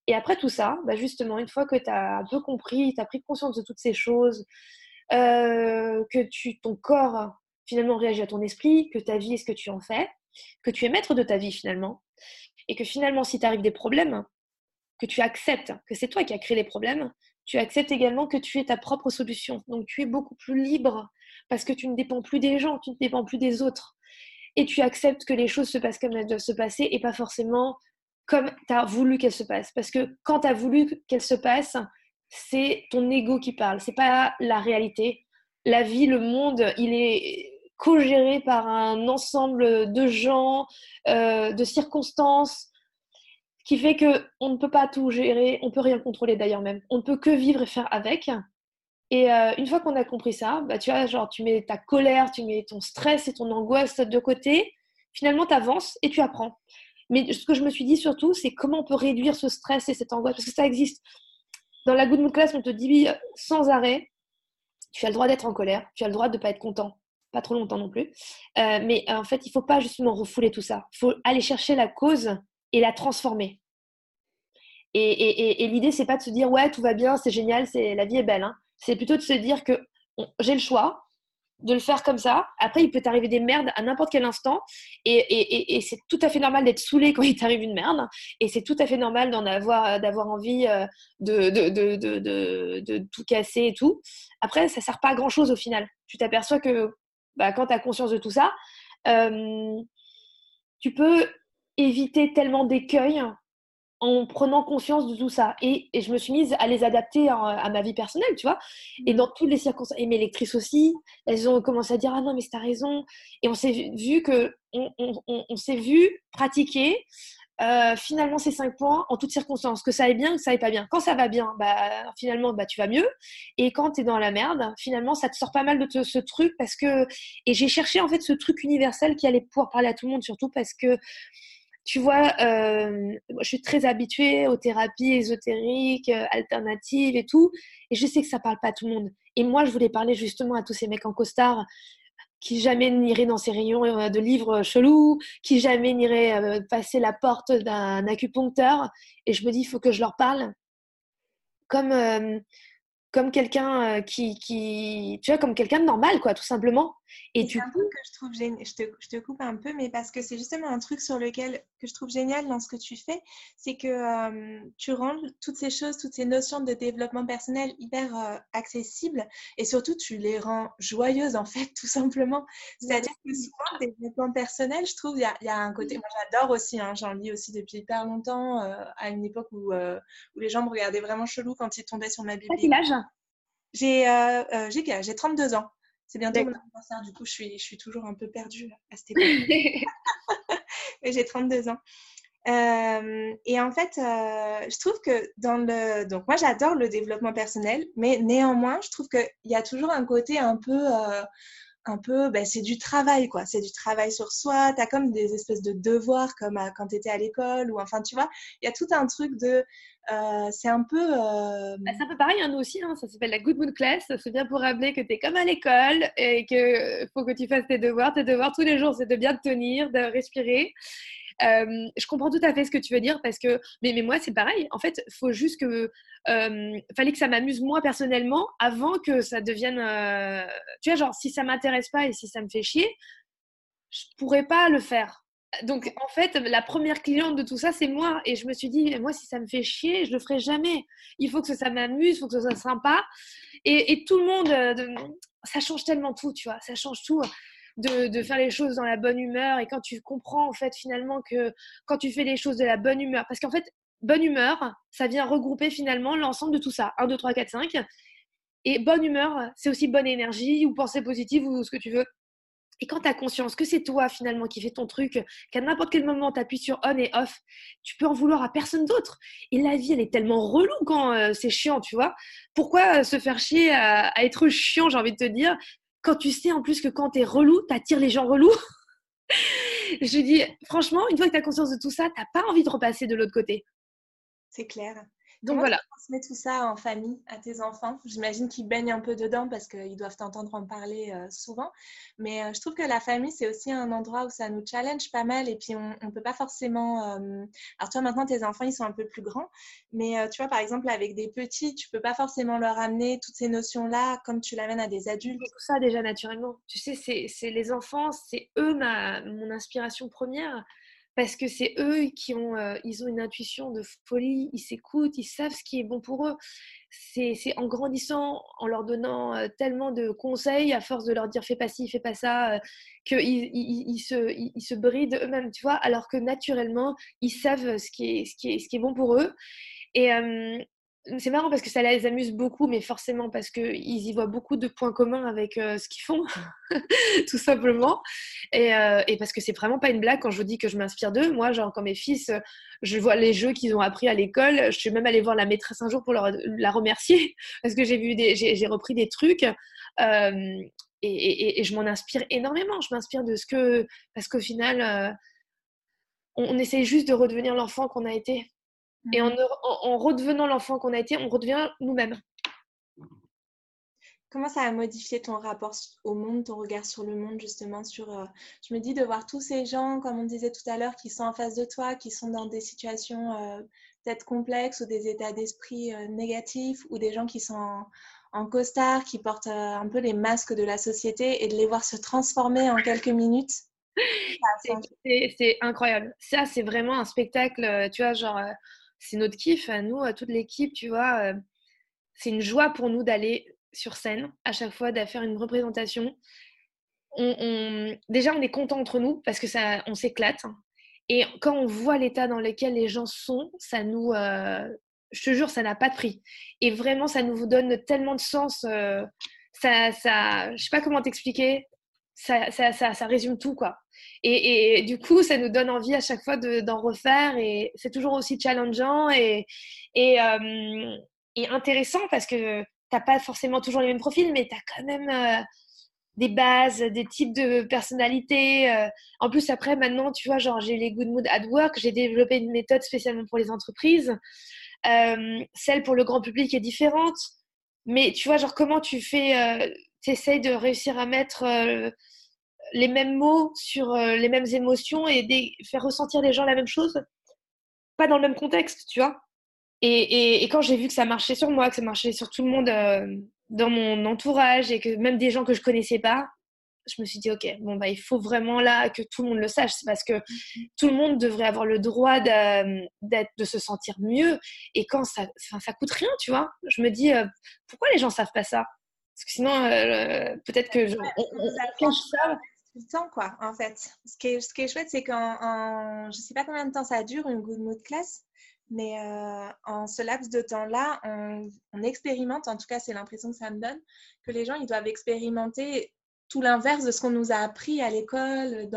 Et après tout ça, bah, justement, une fois que tu as un peu compris, tu as pris conscience de toutes ces choses, euh, que ton corps finalement réagit à ton esprit, que ta vie est ce que tu en fais, que tu es maître de ta vie finalement, et que finalement, si t'arrives des problèmes, que tu acceptes que c'est toi qui as créé les problèmes, tu acceptes également que tu es ta propre solution. Donc tu es beaucoup plus libre parce que tu ne dépends plus des gens, tu ne dépends plus des autres. et tu acceptes que les choses se passent comme elles doivent se passer et pas forcément comme tu as voulu qu'elles se passent. Parce que quand tu as voulu qu'elles se passent, c'est ton ego qui parle, c'est pas la réalité. La vie, le monde, il est co-géré par un ensemble de gens, euh, de circonstances, qui fait que on ne peut pas tout gérer, on peut rien contrôler d'ailleurs même. On ne peut que vivre et faire avec. Et euh, une fois qu'on a compris ça, bah, tu vois, genre tu mets ta colère, tu mets ton stress et ton angoisse de côté. Finalement, tu avances et tu apprends. Mais ce que je me suis dit surtout, c'est comment on peut réduire ce stress et cette angoisse, parce que ça existe. Dans la Good Mood Class, on te dit sans arrêt, tu as le droit d'être en colère, tu as le droit de ne pas être content, pas trop longtemps non plus. Euh, mais en fait, il ne faut pas justement refouler tout ça. Il faut aller chercher la cause et la transformer. Et, et, et, l'idée, c'est pas de se dire ouais, tout va bien, c'est génial, c'est la vie est belle. Hein. C'est plutôt de se dire que j'ai le choix de le faire comme ça. Après, il peut t'arriver des merdes à n'importe quel instant. Et, c'est tout à fait normal d'être saoulé quand il t'arrive une merde. Et c'est tout à fait normal d'en avoir, d'avoir envie euh, de, de, de, de, tout casser et tout. Après, ça sert pas à grand chose au final. Tu t'aperçois que bah, quand tu as conscience de tout ça, euh, tu peux éviter tellement d'écueils en prenant conscience de tout ça. Et, je me suis mise à les adapter à, ma vie personnelle, tu vois. Et mmh. dans toutes les circonstances, et mes lectrices aussi, elles ont commencé à dire Ah non, mais c'est ta raison. Et on s'est vu que, on, s'est vu pratiquer euh, finalement ces cinq points en toutes circonstances, que ça aille bien, que ça aille pas bien. Quand ça va bien, bah, finalement, bah, tu vas mieux. Et quand tu es dans la merde, finalement, ça te sort pas mal de ce truc parce que. Et j'ai cherché en fait ce truc universel qui allait pouvoir parler à tout le monde, surtout parce que tu vois, euh, je suis très habituée aux thérapies ésotériques, euh, alternatives et tout, et je sais que ça parle pas à tout le monde. Et moi, je voulais parler justement à tous ces mecs en costard qui jamais n'iraient dans ces rayons euh, de livres chelous, qui jamais n'iraient passer la porte d'un acupuncteur. Et je me dis, il faut que je leur parle comme comme quelqu'un qui, qui, tu vois, comme quelqu'un de normal, quoi, tout simplement. Et du coup, que je trouve génial, je te, je te, coupe un peu, mais parce que c'est justement un truc sur lequel que je trouve génial dans ce que tu fais, c'est que tu rends toutes ces choses, toutes ces notions de développement personnel hyper accessibles, et surtout tu les rends joyeuses en fait, tout simplement. C'est-à-dire que souvent, le développement personnel, je trouve, il y a, y a, un côté, moi j'adore aussi, hein, j'en lis aussi depuis hyper longtemps, à une époque où, où les gens me regardaient vraiment chelou quand ils tombaient sur ma Bible. quel âge? J'ai euh, j'ai 32 ans. C'est bientôt mon anniversaire, du coup, je suis, je suis toujours un peu perdue à cette époque. j'ai 32 ans. Euh, et en fait, euh, je trouve que dans le... Donc moi, j'adore le développement personnel, mais néanmoins, je trouve qu'il y a toujours un côté un peu... Euh, un peu, ben, c'est du travail, quoi. C'est du travail sur soi. Tu as comme des espèces de devoirs, comme quand tu étais à l'école, ou enfin, tu vois, il y a tout un truc de euh, c'est un peu. Euh, bah, c'est un peu pareil, hein, nous aussi, hein, ça s'appelle la Good Mood Class. C'est bien pour rappeler que tu es comme à l'école et qu'il faut que tu fasses tes devoirs. Tes devoirs tous les jours, c'est de bien te tenir, de respirer. Je comprends tout à fait ce que tu veux dire parce que, mais, mais moi, c'est pareil. En fait, faut juste que. fallait que ça m'amuse moi personnellement avant que ça devienne. tu vois, genre, si ça m'intéresse pas et si ça me fait chier, je pourrais pas le faire donc, en fait, la première cliente de tout ça, c'est moi. Et je me suis dit, moi, si ça me fait chier, je le ferai jamais. Il faut que ça m'amuse, il faut que ça soit sympa. Et, tout le monde, euh, ça change tellement tout, tu vois. Ça change tout de, faire les choses dans la bonne humeur. Et quand tu comprends, en fait, finalement, que quand tu fais les choses de la bonne humeur, parce qu'en fait, bonne humeur, ça vient regrouper finalement l'ensemble de tout ça. 1, 2, 3, 4, 5. Et bonne humeur, c'est aussi bonne énergie ou pensée positive ou ce que tu veux. Et quand tu as conscience que c'est toi finalement qui fais ton truc, qu'à n'importe quel moment tu appuies sur on et off, tu peux en vouloir à personne d'autre. Et la vie, elle est tellement relou quand euh, c'est chiant, tu vois. Pourquoi euh, se faire chier à, être chiant, j'ai envie de te dire, quand tu sais en plus que quand tu es relou, tu attires les gens relous Je dis, franchement, une fois que tu as conscience de tout ça, tu pas envie de repasser de l'autre côté. C'est clair. Donc voilà. Tu transmets tout ça en famille à tes enfants? J'imagine qu'ils baignent un peu dedans parce qu'ils doivent t'entendre en parler euh, souvent. Mais euh, je trouve que la famille, c'est aussi un endroit où ça nous challenge pas mal. Et puis, on ne peut pas forcément. Euh, alors, toi, maintenant, tes enfants, ils sont un peu plus grands. Mais tu vois, par exemple, avec des petits, tu peux pas forcément leur amener toutes ces notions-là comme tu l'amènes à des adultes. Tout ça, déjà, naturellement. Tu sais, c'est les enfants, c'est eux ma, mon inspiration première parce que c'est eux qui ont, euh, ils ont une intuition de folie, ils s'écoutent, ils savent ce qui est bon pour eux. C'est en grandissant, en leur donnant euh, tellement de conseils, à force de leur dire fais pas ci, fais pas ça, euh, qu'ils ils, ils, se, ils, se brident eux-mêmes, tu vois, alors que naturellement, ils savent ce qui est, ce qui est, ce qui est bon pour eux. Et, c'est marrant parce que ça les amuse beaucoup, mais forcément parce qu'ils y voient beaucoup de points communs avec euh, ce qu'ils font, tout simplement. Et, euh, et parce que c'est vraiment pas une blague quand je vous dis que je m'inspire d'eux. Moi, genre, quand mes fils, je vois les jeux qu'ils ont appris à l'école, je suis même allée voir la maîtresse un jour pour la remercier parce que j'ai vu des, j'ai, repris des trucs. Euh, et, je m'en inspire énormément. Je m'inspire de ce que. Parce qu'au final, on, on essaie juste de redevenir l'enfant qu'on a été. Et en, mmh. en, redevenant l'enfant qu'on a été, on redevient nous-mêmes. Comment ça a modifié ton rapport au monde, ton regard sur le monde, justement sur, euh, Je me dis de voir tous ces gens, comme on disait tout à l'heure, qui sont en face de toi, qui sont dans des situations euh, peut-être complexes ou des états d'esprit euh, négatifs, ou des gens qui sont en, en costard, qui portent un peu les masques de la société, et de les voir se transformer en quelques minutes. C'est incroyable. Ça, c'est vraiment un spectacle, tu vois, genre c'est notre kiff à nous, à toute l'équipe, tu vois. Euh, c'est une joie pour nous d'aller sur scène à chaque fois, de faire une représentation. On, déjà, on est content entre nous parce que ça, on s'éclate. Et quand on voit l'état dans lequel les gens sont, ça nous, euh, je te jure, ça n'a pas de prix. Et vraiment, ça nous donne tellement de sens. Euh, ça, ça, je sais pas comment t'expliquer. Ça, résume tout, quoi. Et, du coup, ça nous donne envie à chaque fois d'en refaire et c'est toujours aussi challengeant et, et, euh, intéressant parce que tu n'as pas forcément toujours les mêmes profils, mais tu as quand même euh, des bases, des types de personnalités. Euh. En plus, après, maintenant, tu vois, genre, j'ai les Good Mood at Work, j'ai développé une méthode spécialement pour les entreprises. celle pour le grand public est différente. Mais tu vois, genre, comment tu fais, essayes de réussir à mettre les mêmes mots sur euh, les mêmes émotions et faire ressentir les gens la même chose, pas dans le même contexte, tu vois? Et, quand j'ai vu que ça marchait sur moi, que ça marchait sur tout le monde euh, dans mon entourage et que même des gens que je connaissais pas, je me suis dit, OK, bon, bah, il faut vraiment là que tout le monde le sache. C'est parce que tout le monde devrait avoir le droit de, de se sentir mieux. Et quand ça, ça coûte rien, tu vois, je me dis, euh, pourquoi les gens savent pas ça? Parce que sinon, peut-être que je, on, ça le temps, quoi, en fait. Ce qui est, ce qui est chouette, c'est qu'en, je ne sais pas combien de temps ça dure, une good mood class, mais euh, en ce laps de temps-là, on, on, expérimente, en tout cas, c'est l'impression que ça me donne, que les gens, ils doivent expérimenter tout l'inverse de ce qu'on nous a appris à l'école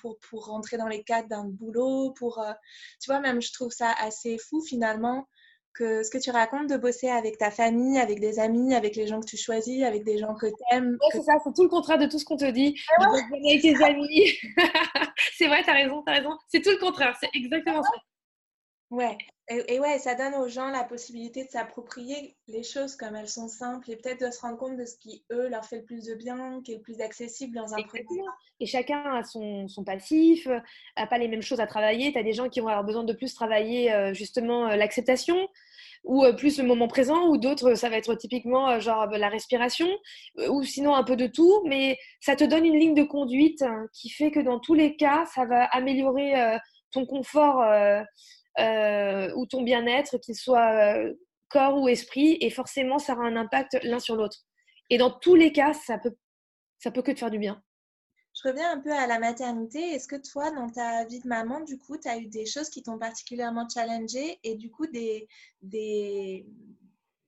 pour, pour rentrer dans les cadres d'un boulot, pour, euh, tu vois, même je trouve ça assez fou finalement que ce que tu racontes de bosser avec ta famille, avec des amis, avec les gens que tu choisis, avec des gens que tu aimes. c'est ça, c'est tout le contraire de tout ce qu'on te dit. Ah avec tes amis. c'est vrai, tu as raison, tu as raison. C'est tout le contraire, c'est exactement ça. Ouais, et, ouais, ça donne aux gens la possibilité de s'approprier les choses comme elles sont simples et peut-être de se rendre compte de ce qui, eux, leur fait le plus de bien, qui est le plus accessible dans un premier Et chacun a son, son passif, n'a pas les mêmes choses à travailler. Tu as des gens qui vont avoir besoin de plus travailler euh, justement euh, l'acceptation ou euh, plus le moment présent, ou d'autres, ça va être typiquement genre la respiration, ou sinon un peu de tout, mais ça te donne une ligne de conduite hein, qui fait que dans tous les cas, ça va améliorer ton confort euh, ou ton bien-être, qu'il soit euh, corps ou esprit, et forcément, ça aura un impact l'un sur l'autre. Et dans tous les cas, ça peut, ça peut que te faire du bien. Je reviens un peu à la maternité. Est-ce que toi, dans ta vie de maman, du coup, tu as eu des choses qui t'ont particulièrement challengé et du coup, des, des,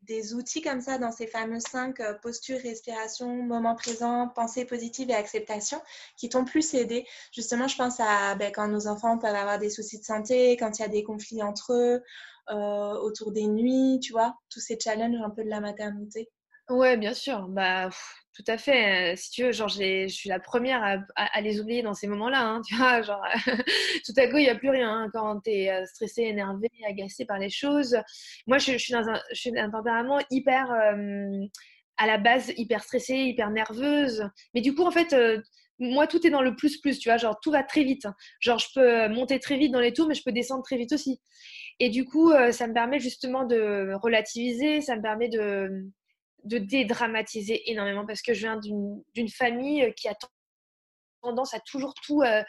des outils comme ça dans ces fameux cinq euh, postures, respiration, moment présent, pensée positive et acceptation qui t'ont plus aidé. Justement, je pense à ben, quand nos enfants peuvent avoir des soucis de santé, quand il y a des conflits entre eux, euh, autour des nuits, tu vois, tous ces challenges un peu de la maternité. Ouais, bien sûr. Bah, tout à fait. Euh, si tu veux, genre, je suis la première à, les oublier dans ces moments-là. Hein, tu vois, genre, tout à coup, il n'y a plus rien. Hein, quand tu es euh, stressé, énervé, agacé par les choses. Moi, je, suis, dans un, je suis un tempérament hyper, à la base, hyper stressée, hyper nerveuse. Mais du coup, en fait, moi, tout est dans le plus-plus, tu vois, genre, tout va très vite. Genre, je peux monter très vite dans les tours, mais je peux descendre très vite aussi. Et du coup, ça me permet justement de relativiser, ça me permet de de dédramatiser énormément parce que je viens d'une famille euh, qui a tendance à toujours tout, euh,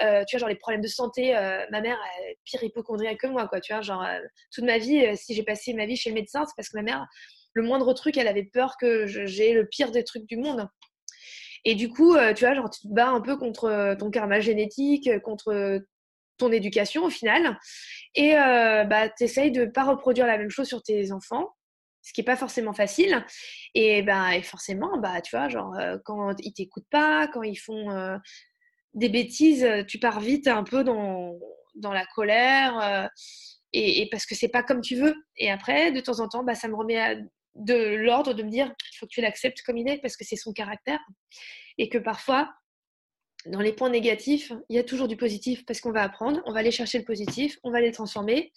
euh, tu vois, genre les problèmes de santé. Ma mère est pire hypochondriaque que moi, quoi. Tu vois, genre toute ma vie, si j'ai passé ma vie chez le médecin, c'est parce que ma mère, le moindre truc, elle avait peur que j'ai le pire des trucs du monde. Et du coup, tu vois, genre tu te bats un peu contre ton karma génétique, contre ton éducation au final. Et bah, tu essayes de ne pas reproduire la même chose sur tes enfants ce qui n'est pas forcément facile. Et, et forcément, bah, tu vois, genre, euh, quand ils t'écoutent pas, quand ils font euh, des bêtises, euh, tu pars vite un peu dans, dans la colère, et, parce que c'est pas comme tu veux. Et après, de temps en temps, bah, ça me remet de l'ordre de me dire, il faut que tu l'acceptes comme il est, parce que c'est son caractère. Et que parfois, dans les points négatifs, il y a toujours du positif parce qu'on va apprendre, on va aller chercher le positif, on va les transformer.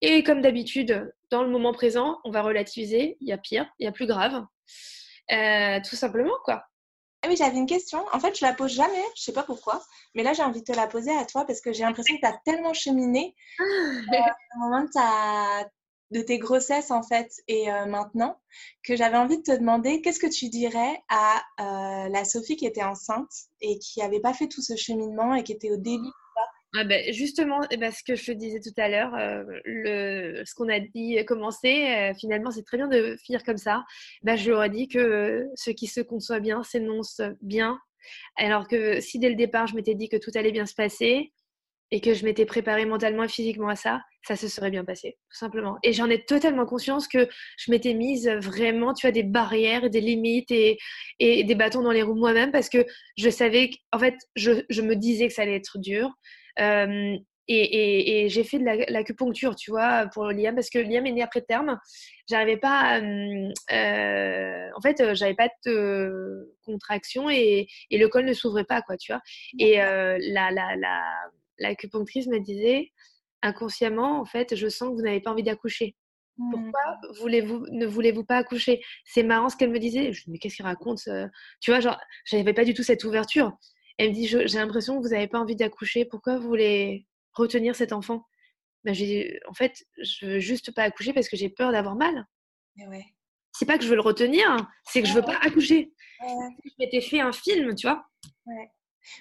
Et comme d'habitude, dans le moment présent, on va relativiser. Il y a pire, il y a plus grave. Euh, tout simplement, quoi. Ah oui, j'avais une question. En fait, je la pose jamais, je sais pas pourquoi, mais là, j'ai envie de te la poser à toi parce que j'ai l'impression que tu as tellement cheminé euh, au moment de ta, de tes grossesses en fait et euh, maintenant que j'avais envie de te demander qu'est-ce que tu dirais à euh, la Sophie qui était enceinte et qui n'avait pas fait tout ce cheminement et qui était au début ah ben justement, eh ben, ce que je disais tout à l'heure, euh, ce qu'on a dit commencer, finalement c'est très bien de finir comme ça. Ben, je leur ai dit que ce qui se conçoit bien s'énonce bien. Alors que si dès le départ je m'étais dit que tout allait bien se passer, et que je m'étais préparée mentalement et physiquement à ça, ça se serait bien passé, tout simplement. Et j'en ai totalement conscience que je m'étais mise vraiment, tu as des barrières des limites et, et des bâtons dans les roues moi-même parce que je savais qu'en fait, je, je, me disais que ça allait être dur. Euh, et, et, j'ai fait de l'acupuncture, tu vois, pour Liam, parce que Liam est né après terme. J'arrivais pas, euh, en fait, j'avais pas de contraction et, et, le col ne s'ouvrait pas, quoi, tu vois. Et euh, la, la, la, l'acupunctrice me disait inconsciemment, en fait, je sens que vous n'avez pas envie d'accoucher. Pourquoi mmh. voulez-vous, ne voulez-vous pas accoucher? C'est marrant ce qu'elle me disait. Je me dis, mais qu'est-ce qu'elle raconte Tu vois, genre, j'avais pas du tout cette ouverture. Elle me dit, j'ai l'impression que vous n'avez pas envie d'accoucher. Pourquoi vous voulez retenir cet enfant? Ben, j'ai en fait, je veux juste pas accoucher parce que j'ai peur d'avoir mal. Ouais. C'est pas que je veux le retenir, c'est que je veux pas accoucher. Je m'étais fait un film, tu vois.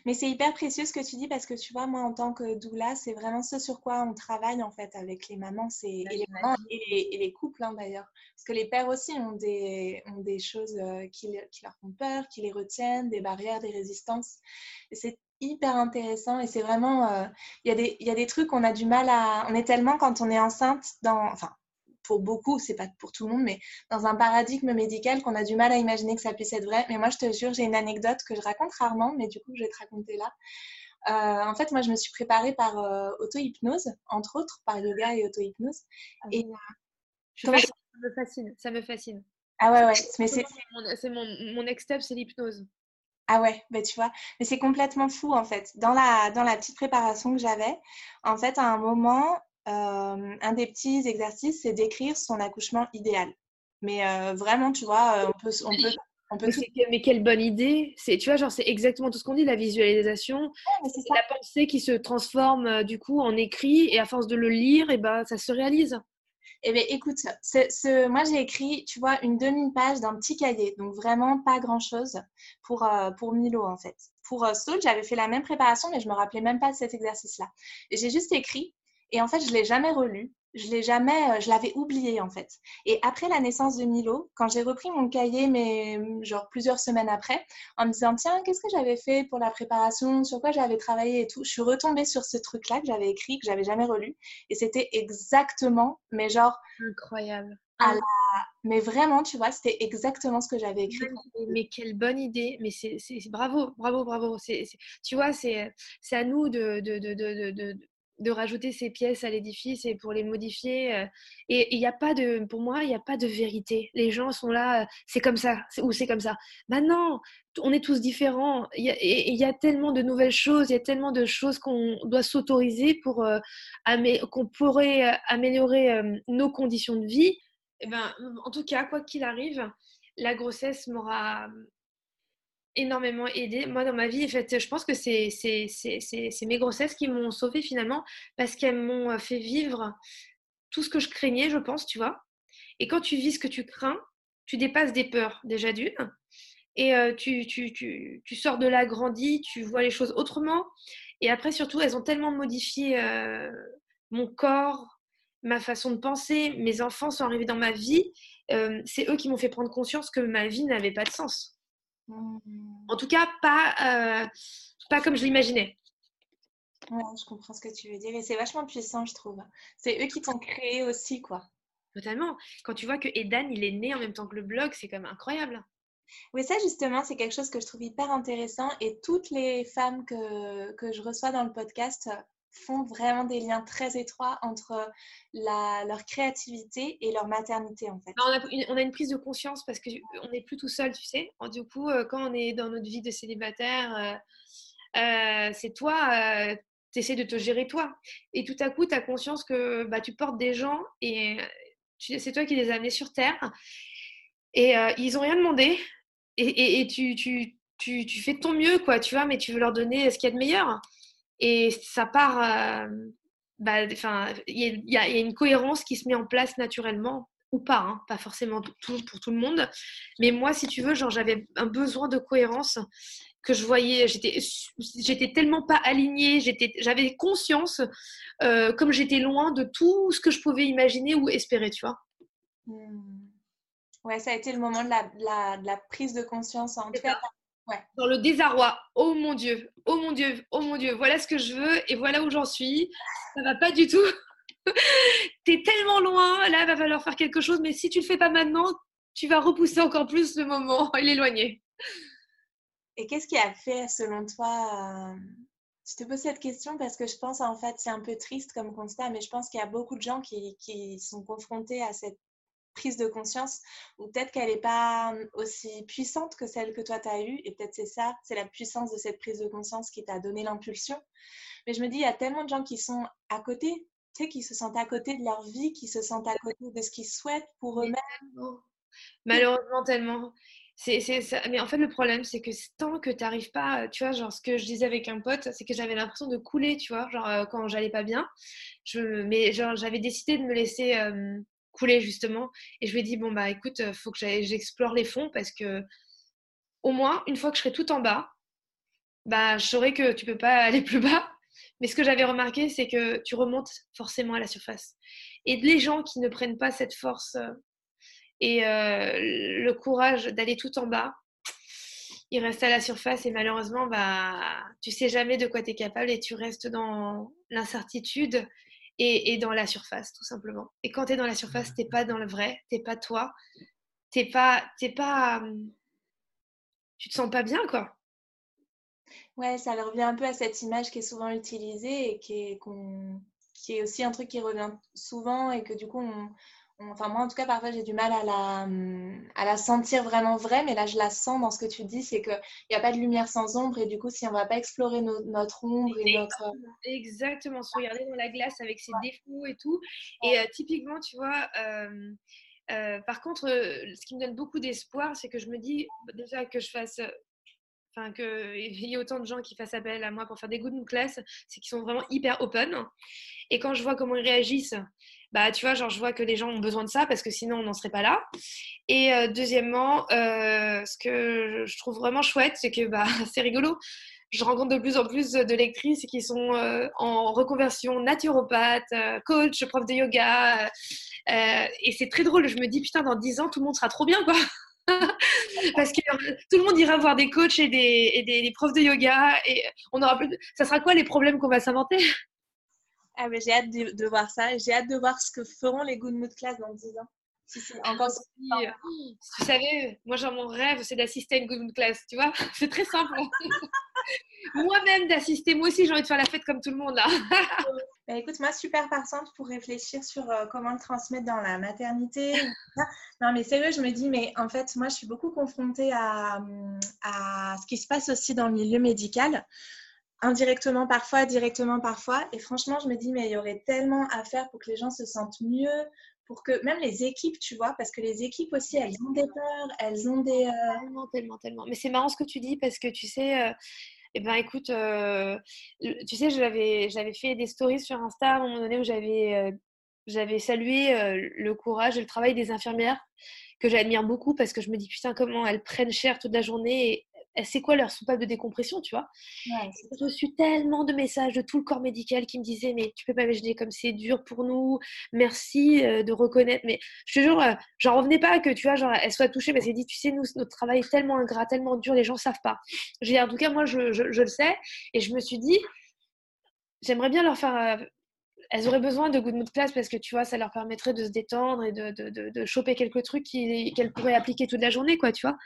Mais c'est hyper précieux ce que tu dis parce que tu vois, moi en tant que doula, c'est vraiment ce sur quoi on travaille en fait avec les mamans c'est, et, les mamans et, les, couples hein, d'ailleurs. Parce que les pères aussi ont des, ont des choses euh, qui, qui, leur font peur, qui les retiennent, des barrières, des résistances. C'est hyper intéressant et c'est vraiment, euh, il y, y, a des trucs qu'on a du mal à... On est tellement quand on est enceinte dans... Enfin, pour beaucoup, c'est pas pour tout le monde, mais dans un paradigme médical qu'on a du mal à imaginer que ça puisse être vrai. Mais moi, je te jure, j'ai une anecdote que je raconte rarement, mais du coup, je vais te raconter là. Euh, en fait, moi, je me suis préparée par euh, auto-hypnose, entre autres, par yoga et auto-hypnose. Ah et ça me fascine, ça me fascine. Ah ouais, ouais. Mais c'est mon, mon, mon next step, c'est l'hypnose. Ah ouais, bah tu vois, mais c'est complètement fou en fait. Dans la, dans la petite préparation que j'avais, en fait, à un moment, euh, un des petits exercices, c'est d'écrire son accouchement idéal. Mais euh, vraiment, tu vois, euh, on peut, on peut, on peut mais, quelle bonne idée C'est, tu vois, genre c'est exactement tout ce qu'on dit, la visualisation, c'est la pensée qui se transforme du coup en écrit et à force de le lire, et ben ça se réalise. Eh bien, écoute, moi j'ai écrit, tu vois, une demi-page d'un petit cahier, donc vraiment pas grand-chose pour, pour Milo en fait. Pour euh, j'avais fait la même préparation, mais je me rappelais même pas de cet exercice-là. J'ai juste écrit et en fait, je l'ai jamais relu. Je l'ai jamais, euh, je l'avais oublié en fait. Et après la naissance de Milo, quand j'ai repris mon cahier, mais genre plusieurs semaines après, en me disant tiens, qu'est-ce que j'avais fait pour la préparation, sur quoi j'avais travaillé et tout, je suis retombée sur ce truc-là que j'avais écrit, que j'avais jamais relu, et c'était exactement, mais genre incroyable. Mais vraiment, tu vois, c'était exactement ce que j'avais écrit. Mais, quelle bonne idée. Mais c'est bravo, bravo, bravo. tu vois, c'est à nous de, de, de, de rajouter ces pièces à l'édifice et pour les modifier. Euh, et il n'y a pas de, pour moi, il n'y a pas de vérité. Les gens sont là, euh, c'est comme ça, ou c'est comme ça. Maintenant, on est tous différents. Il y, a, tellement de nouvelles choses, il y a tellement de choses qu'on doit s'autoriser pour euh, qu'on pourrait améliorer nos conditions de vie. Et eh ben, en tout cas, quoi qu'il arrive, la grossesse m'aura énormément aidé. Moi, dans ma vie, en fait, je pense que c'est mes grossesses qui m'ont sauvée finalement parce qu'elles m'ont euh, fait vivre tout ce que je craignais, je pense, tu vois. Et quand tu vis ce que tu crains, tu dépasses des peurs déjà d'une. et tu, tu, sors de là grandi, tu vois les choses autrement. Et après, surtout, elles ont tellement modifié mon corps, ma façon de penser. Mes enfants sont arrivés dans ma vie. c'est eux qui m'ont fait prendre conscience que ma vie n'avait pas de sens. En tout cas, pas, pas comme je l'imaginais. Ouais, je comprends ce que tu veux dire. Et c'est vachement puissant, je trouve. C'est eux qui t'ont créé aussi, quoi. Totalement. Quand tu vois que Edan, il est né en même temps que le blog, c'est quand même incroyable. Oui, ça justement, c'est quelque chose que je trouve hyper intéressant. Et toutes les femmes que, que je reçois dans le podcast font vraiment des liens très étroits entre la, leur créativité et leur maternité en fait. On a, une, on a une prise de conscience parce qu'on n'est plus tout seul, tu sais. Du coup, euh, quand on est dans notre vie de célibataire, euh, euh, c'est toi, tu essaies de te gérer toi. Et tout à coup, tu as conscience que bah, tu portes des gens et c'est toi qui les as amenés sur Terre. Et ils n'ont rien demandé. Et, tu, fais ton mieux, quoi, tu vois, mais tu veux leur donner ce qu'il y a de meilleur. Et ça part. bah, il y, y, a une cohérence qui se met en place naturellement ou pas, hein, pas forcément tout, pour tout le monde. Mais moi, si tu veux, genre, j'avais un besoin de cohérence que je voyais, j'étais, j'étais tellement pas alignée, j'étais, j'avais conscience, euh, comme j'étais loin de tout ce que je pouvais imaginer ou espérer, tu vois. Mmh. Ouais, ça a été le moment de la, la, de la prise de conscience en fait. Ouais. Dans le désarroi. Oh mon Dieu, oh mon Dieu, oh mon Dieu, voilà ce que je veux et voilà où j'en suis. Ça va pas du tout. T'es tellement loin, là, il va falloir faire quelque chose, mais si tu le fais pas maintenant, tu vas repousser encore plus le moment et l'éloigner. Et qu'est-ce qui a fait, selon toi, euh, je te pose cette question parce que je pense, en fait, c'est un peu triste comme constat, mais je pense qu'il y a beaucoup de gens qui, qui sont confrontés à cette prise de conscience, ou peut-être qu'elle n'est pas aussi puissante que celle que toi tu as eue, et peut-être c'est ça, c'est la puissance de cette prise de conscience qui t'a donné l'impulsion. Mais je me dis, il y a tellement de gens qui sont à côté, tu sais, qui se sentent à côté de leur vie, qui se sentent à côté de ce qu'ils souhaitent pour eux-mêmes. Malheureusement, tellement. C'est, ça. Mais en fait, le problème, c'est que tant que tu n'arrives pas, tu vois, genre ce que je disais avec un pote, c'est que j'avais l'impression de couler, tu vois, genre euh, quand j'allais pas bien. Je, mais genre, j'avais décidé de me laisser justement. Et je lui ai dit, bon, bah écoute, faut que j'explore les fonds parce que au moins, une fois que je serai tout en bas, bah je saurais que tu peux pas aller plus bas. Mais ce que j'avais remarqué, c'est que tu remontes forcément à la surface. Et les gens qui ne prennent pas cette force et euh, le courage d'aller tout en bas, il reste à la surface et malheureusement, bah, tu sais jamais de quoi tu es capable et tu restes dans l'incertitude et, dans la surface, tout simplement. Et quand tu es dans la surface, tu pas dans le vrai, tu pas toi, tu pas, t'es pas, tu te sens pas bien, quoi. Ouais, ça revient un peu à cette image qui est souvent utilisée et qui est, qui est aussi un truc qui revient souvent et que du coup, on, Enfin, moi, en tout cas, parfois, j'ai du mal à la, à la sentir vraiment vraie, mais là, je la sens dans ce que tu dis, c'est qu'il n'y a pas de lumière sans ombre, et du coup, si on ne va pas explorer notre ombre et notre... Exactement, se regarder dans la glace avec ses défauts et tout. Et euh, typiquement, tu vois, euh, euh, par contre, ce qui me donne beaucoup d'espoir, c'est que je me dis déjà que je fasse enfin qu'il y ait autant de gens qui fassent appel à moi pour faire des good class, c'est qu'ils sont vraiment hyper open. Et quand je vois comment ils réagissent, bah, tu vois, genre, je vois que les gens ont besoin de ça parce que sinon, on n'en serait pas là. Et euh, deuxièmement, euh, ce que je trouve vraiment chouette, c'est que bah, c'est rigolo. Je rencontre de plus en plus de lectrices qui sont euh, en reconversion naturopathe, coach, prof de yoga. et c'est très drôle. Je me dis, putain, dans 10 ans, tout le monde sera trop bien, quoi. Parce que tout le monde ira voir des coachs et des, des, profs de yoga et on aura plus. Ça sera quoi les problèmes qu'on va s'inventer? Ah, mais j'ai hâte de, voir ça. J'ai hâte de voir ce que feront les Good Mood Class dans 10 ans. Si c'est encore si, euh, tu savais, moi, genre, mon rêve, c'est d'assister à une Good Class, tu vois C'est très simple. Moi-même d'assister, moi aussi, j'ai envie de faire la fête comme tout le monde, là. bah, écoute, moi, super partante pour réfléchir sur euh, comment le transmettre dans la maternité. non, mais sérieux, je me dis, mais en fait, moi, je suis beaucoup confrontée à, à ce qui se passe aussi dans le milieu médical indirectement parfois, directement parfois. Et franchement, je me dis, mais il y aurait tellement à faire pour que les gens se sentent mieux, pour que même les équipes, tu vois, parce que les équipes aussi, elles ont des peurs, elles ont des... Euh, tellement, tellement, tellement. Mais c'est marrant ce que tu dis, parce que tu sais... Euh... Eh ben écoute, euh, tu sais, j'avais, fait des stories sur Insta à un moment donné où j'avais j'avais salué le courage et le travail des infirmières que j'admire beaucoup parce que je me dis putain comment elles prennent cher toute la journée c'est quoi leur soupape de décompression, tu vois? Ouais, J'ai reçu tellement de messages de tout le corps médical qui me disaient mais tu peux pas imaginer comme c'est dur pour nous, merci de reconnaître. Mais je te jure, j'en revenais pas que tu vois, genre, elles soient touchées parce qu'elles disent tu sais, nous, notre travail est tellement ingrat, tellement dur, les gens savent pas. J'ai en tout cas, moi, je, je, le sais et je me suis dit, j'aimerais bien leur faire elles auraient besoin de good mood class parce que tu vois, ça leur permettrait de se détendre et de, de, de, choper quelques trucs qu'elles pourraient appliquer toute la journée, quoi, tu vois?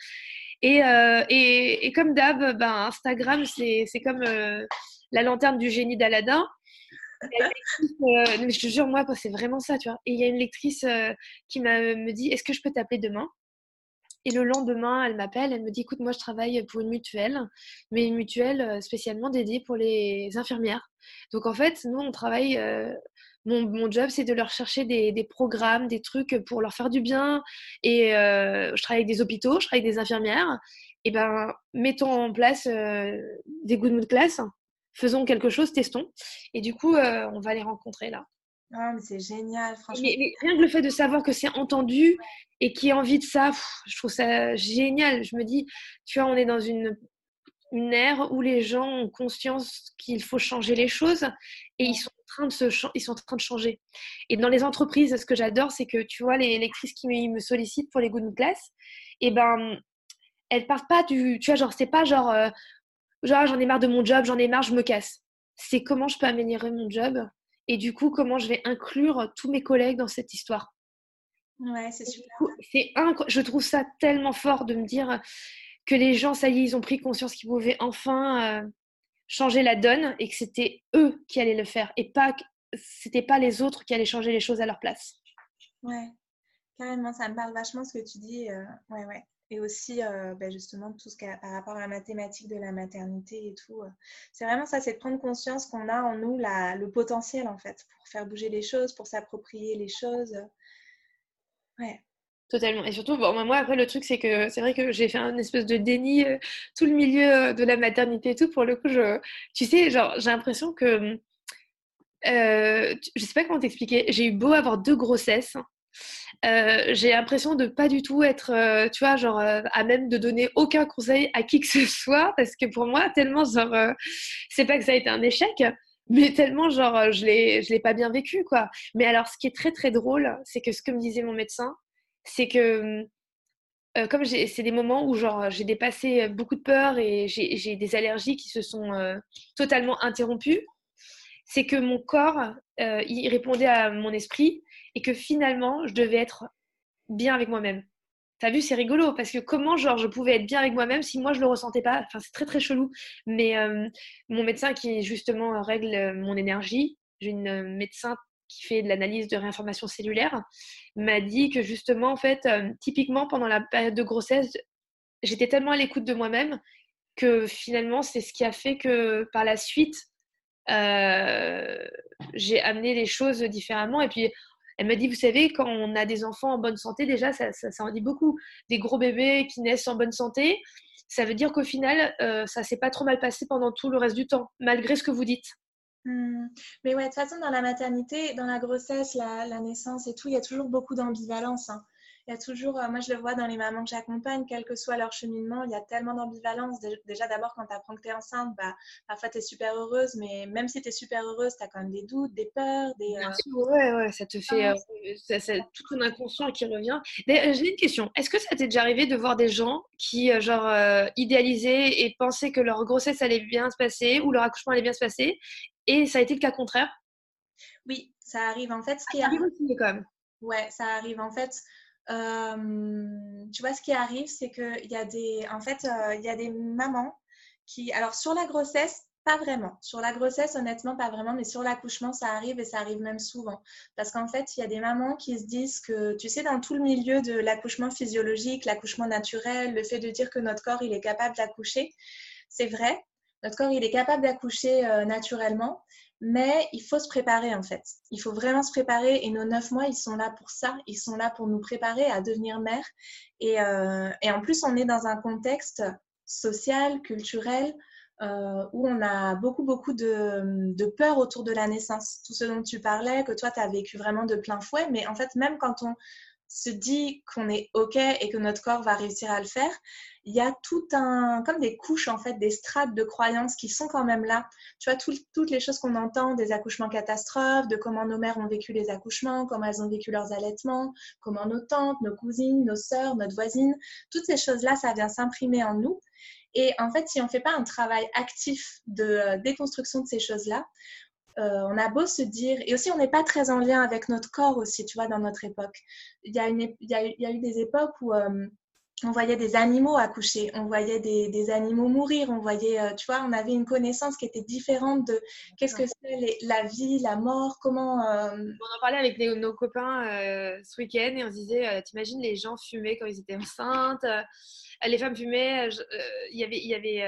Et, euh, et, et, comme d'hab, ben, Instagram, c'est comme euh, la lanterne du génie d'Aladin. Euh, je te jure, moi, c'est vraiment ça, tu vois. Et il y a une lectrice qui me dit Est-ce que je peux t'appeler demain? Et le lendemain, elle m'appelle, elle me dit écoute, moi je travaille pour une mutuelle, mais une mutuelle spécialement dédiée pour les infirmières. Donc en fait, nous on travaille, mon, mon, job c'est de leur chercher des, des, programmes, des trucs pour leur faire du bien. Et je travaille avec des hôpitaux, je travaille avec des infirmières. Et ben, mettons en place des good mood class, faisons quelque chose, testons. Et du coup, on va les rencontrer là. Ah, mais c'est génial, franchement. Mais, rien que le fait de savoir que c'est entendu et qui a envie de ça, je trouve ça génial. Je me dis, tu vois, on est dans une, une ère où les gens ont conscience qu'il faut changer les choses et ils sont train de se ils sont en train de changer. Et dans les entreprises, ce que j'adore, c'est que tu vois, les lectrices qui me sollicitent pour les good class, et eh ben, elles partent pas du, tu vois, genre, c'est pas genre, euh, genre, j'en ai marre de mon job, j'en ai marre, je me casse. C'est comment je peux améliorer mon job et du coup, comment je vais inclure tous mes collègues dans cette histoire. Ouais, c'est super. C'est je trouve ça tellement fort de me dire que les gens, ça y est, ils ont pris conscience qu'ils pouvaient enfin euh, changer la donne et que c'était eux qui allaient le faire et pas c'était pas les autres qui allaient changer les choses à leur place. Ouais, carrément, ça me parle vachement ce que tu dis. Euh, ouais, ouais et aussi euh, bah, justement tout ce qui a par rapport à la mathématique de la maternité et tout. Euh. C'est vraiment ça, c'est de prendre conscience qu'on a en nous la, le potentiel en fait pour faire bouger les choses, pour s'approprier les choses. Ouais. Totalement. Et surtout, bon, moi, après, le truc, c'est que c'est vrai que j'ai fait un espèce de déni euh, tout le milieu de la maternité et tout. Pour le coup, je, tu sais, genre, j'ai l'impression que. Euh, je sais pas comment t'expliquer. J'ai eu beau avoir deux grossesses. Euh, j'ai l'impression de pas du tout être, euh, tu vois, genre euh, à même de donner aucun conseil à qui que ce soit, parce que pour moi, tellement genre, c'est pas que ça a été un échec, mais tellement genre, je l'ai, je l'ai pas bien vécu, quoi. Mais alors, ce qui est très très drôle, c'est que ce que me disait mon médecin, c'est que comme c'est des moments où j'ai dépassé beaucoup de peur et j'ai des allergies qui se sont totalement interrompues, c'est que mon corps, il répondait à mon esprit et que finalement, je devais être bien avec moi-même. T'as vu, c'est rigolo parce que comment genre je pouvais être bien avec moi-même si moi je le ressentais pas? Enfin, c'est très très chelou. Mais euh, mon médecin qui justement règle euh, mon énergie, j'ai une euh, médecin qui fait de l'analyse de réinformation cellulaire, m'a dit que justement en fait, typiquement pendant la période de grossesse, j'étais tellement à l'écoute de moi-même que finalement c'est ce qui a fait que par la suite j'ai amené les choses différemment et puis elle m'a dit, vous savez, quand on a des enfants en bonne santé, déjà, ça, ça, en dit beaucoup. Des gros bébés qui naissent en bonne santé, ça veut dire qu'au final, euh, ça s'est pas trop mal passé pendant tout le reste du temps, malgré ce que vous dites. Hmm. Mais ouais, de toute façon, dans la maternité, dans la grossesse, la, naissance et tout, il y a toujours beaucoup d'ambivalence. Hein il y a toujours, euh, moi je le vois dans les mamans que j'accompagne, quel que soit leur cheminement, il y a tellement d'ambivalence. Déjà d'abord quand tu apprends que tu es enceinte, bah, parfois tu es super heureuse, mais même si tu es super heureuse, tu as quand même des doutes, des peurs. Des, Bien euh, sûr, ouais, ouais, ça te fait euh, ça, tout ton inconscient qui revient. J'ai une question, est-ce que ça t'est déjà arrivé de voir des gens qui genre idéalisaient et pensaient que leur grossesse allait bien se passer ou leur accouchement allait bien se passer et ça a été le cas contraire? Oui, ça arrive en fait. Ce qui ah, arrive aussi quand même. Ouais, ça arrive en fait. Euh, tu vois, ce qui arrive, c'est qu'il y a des, en fait, euh, il y a des mamans qui, alors sur la grossesse, pas vraiment. Sur la grossesse, honnêtement, pas vraiment, mais sur l'accouchement, ça arrive et ça arrive même souvent. Parce qu'en fait, il y a des mamans qui se disent que, tu sais, dans tout le milieu de l'accouchement physiologique, l'accouchement naturel, le fait de dire que notre corps, il est capable d'accoucher, c'est vrai. Notre corps, il est capable d'accoucher euh, naturellement, mais il faut se préparer en fait. Il faut vraiment se préparer et nos neuf mois, ils sont là pour ça. Ils sont là pour nous préparer à devenir mère. Et, euh, en plus, on est dans un contexte social, culturel, euh, où on a beaucoup, beaucoup de, de, peur autour de la naissance. Tout ce dont tu parlais, que toi, tu as vécu vraiment de plein fouet. Mais en fait, même quand on se dit qu'on est OK et que notre corps va réussir à le faire, il y a tout un, comme des couches, en fait, des strates de croyances qui sont quand même là. Tu vois, toutes les choses qu'on entend des accouchements catastrophes, de comment nos mères ont vécu les accouchements, comment elles ont vécu leurs allaitements, comment nos tantes, nos cousines, nos sœurs, notre voisine, toutes ces choses-là, ça vient s'imprimer en nous. Et en fait, si on ne fait pas un travail actif de euh, déconstruction de ces choses-là, euh, on a beau se dire, et aussi on n'est pas très en lien avec notre corps aussi, tu vois, dans notre époque. Il y a, eu des époques où euh, on voyait des animaux accoucher, on voyait des, animaux mourir, on voyait, tu vois, on avait une connaissance qui était différente de qu'est-ce que c'est la vie, la mort, comment... On en parlait avec nos copains ce week-end et on se disait, t'imagines les gens fumaient quand ils étaient enceintes euh, les femmes fumaient. Euh, il y avait, y avait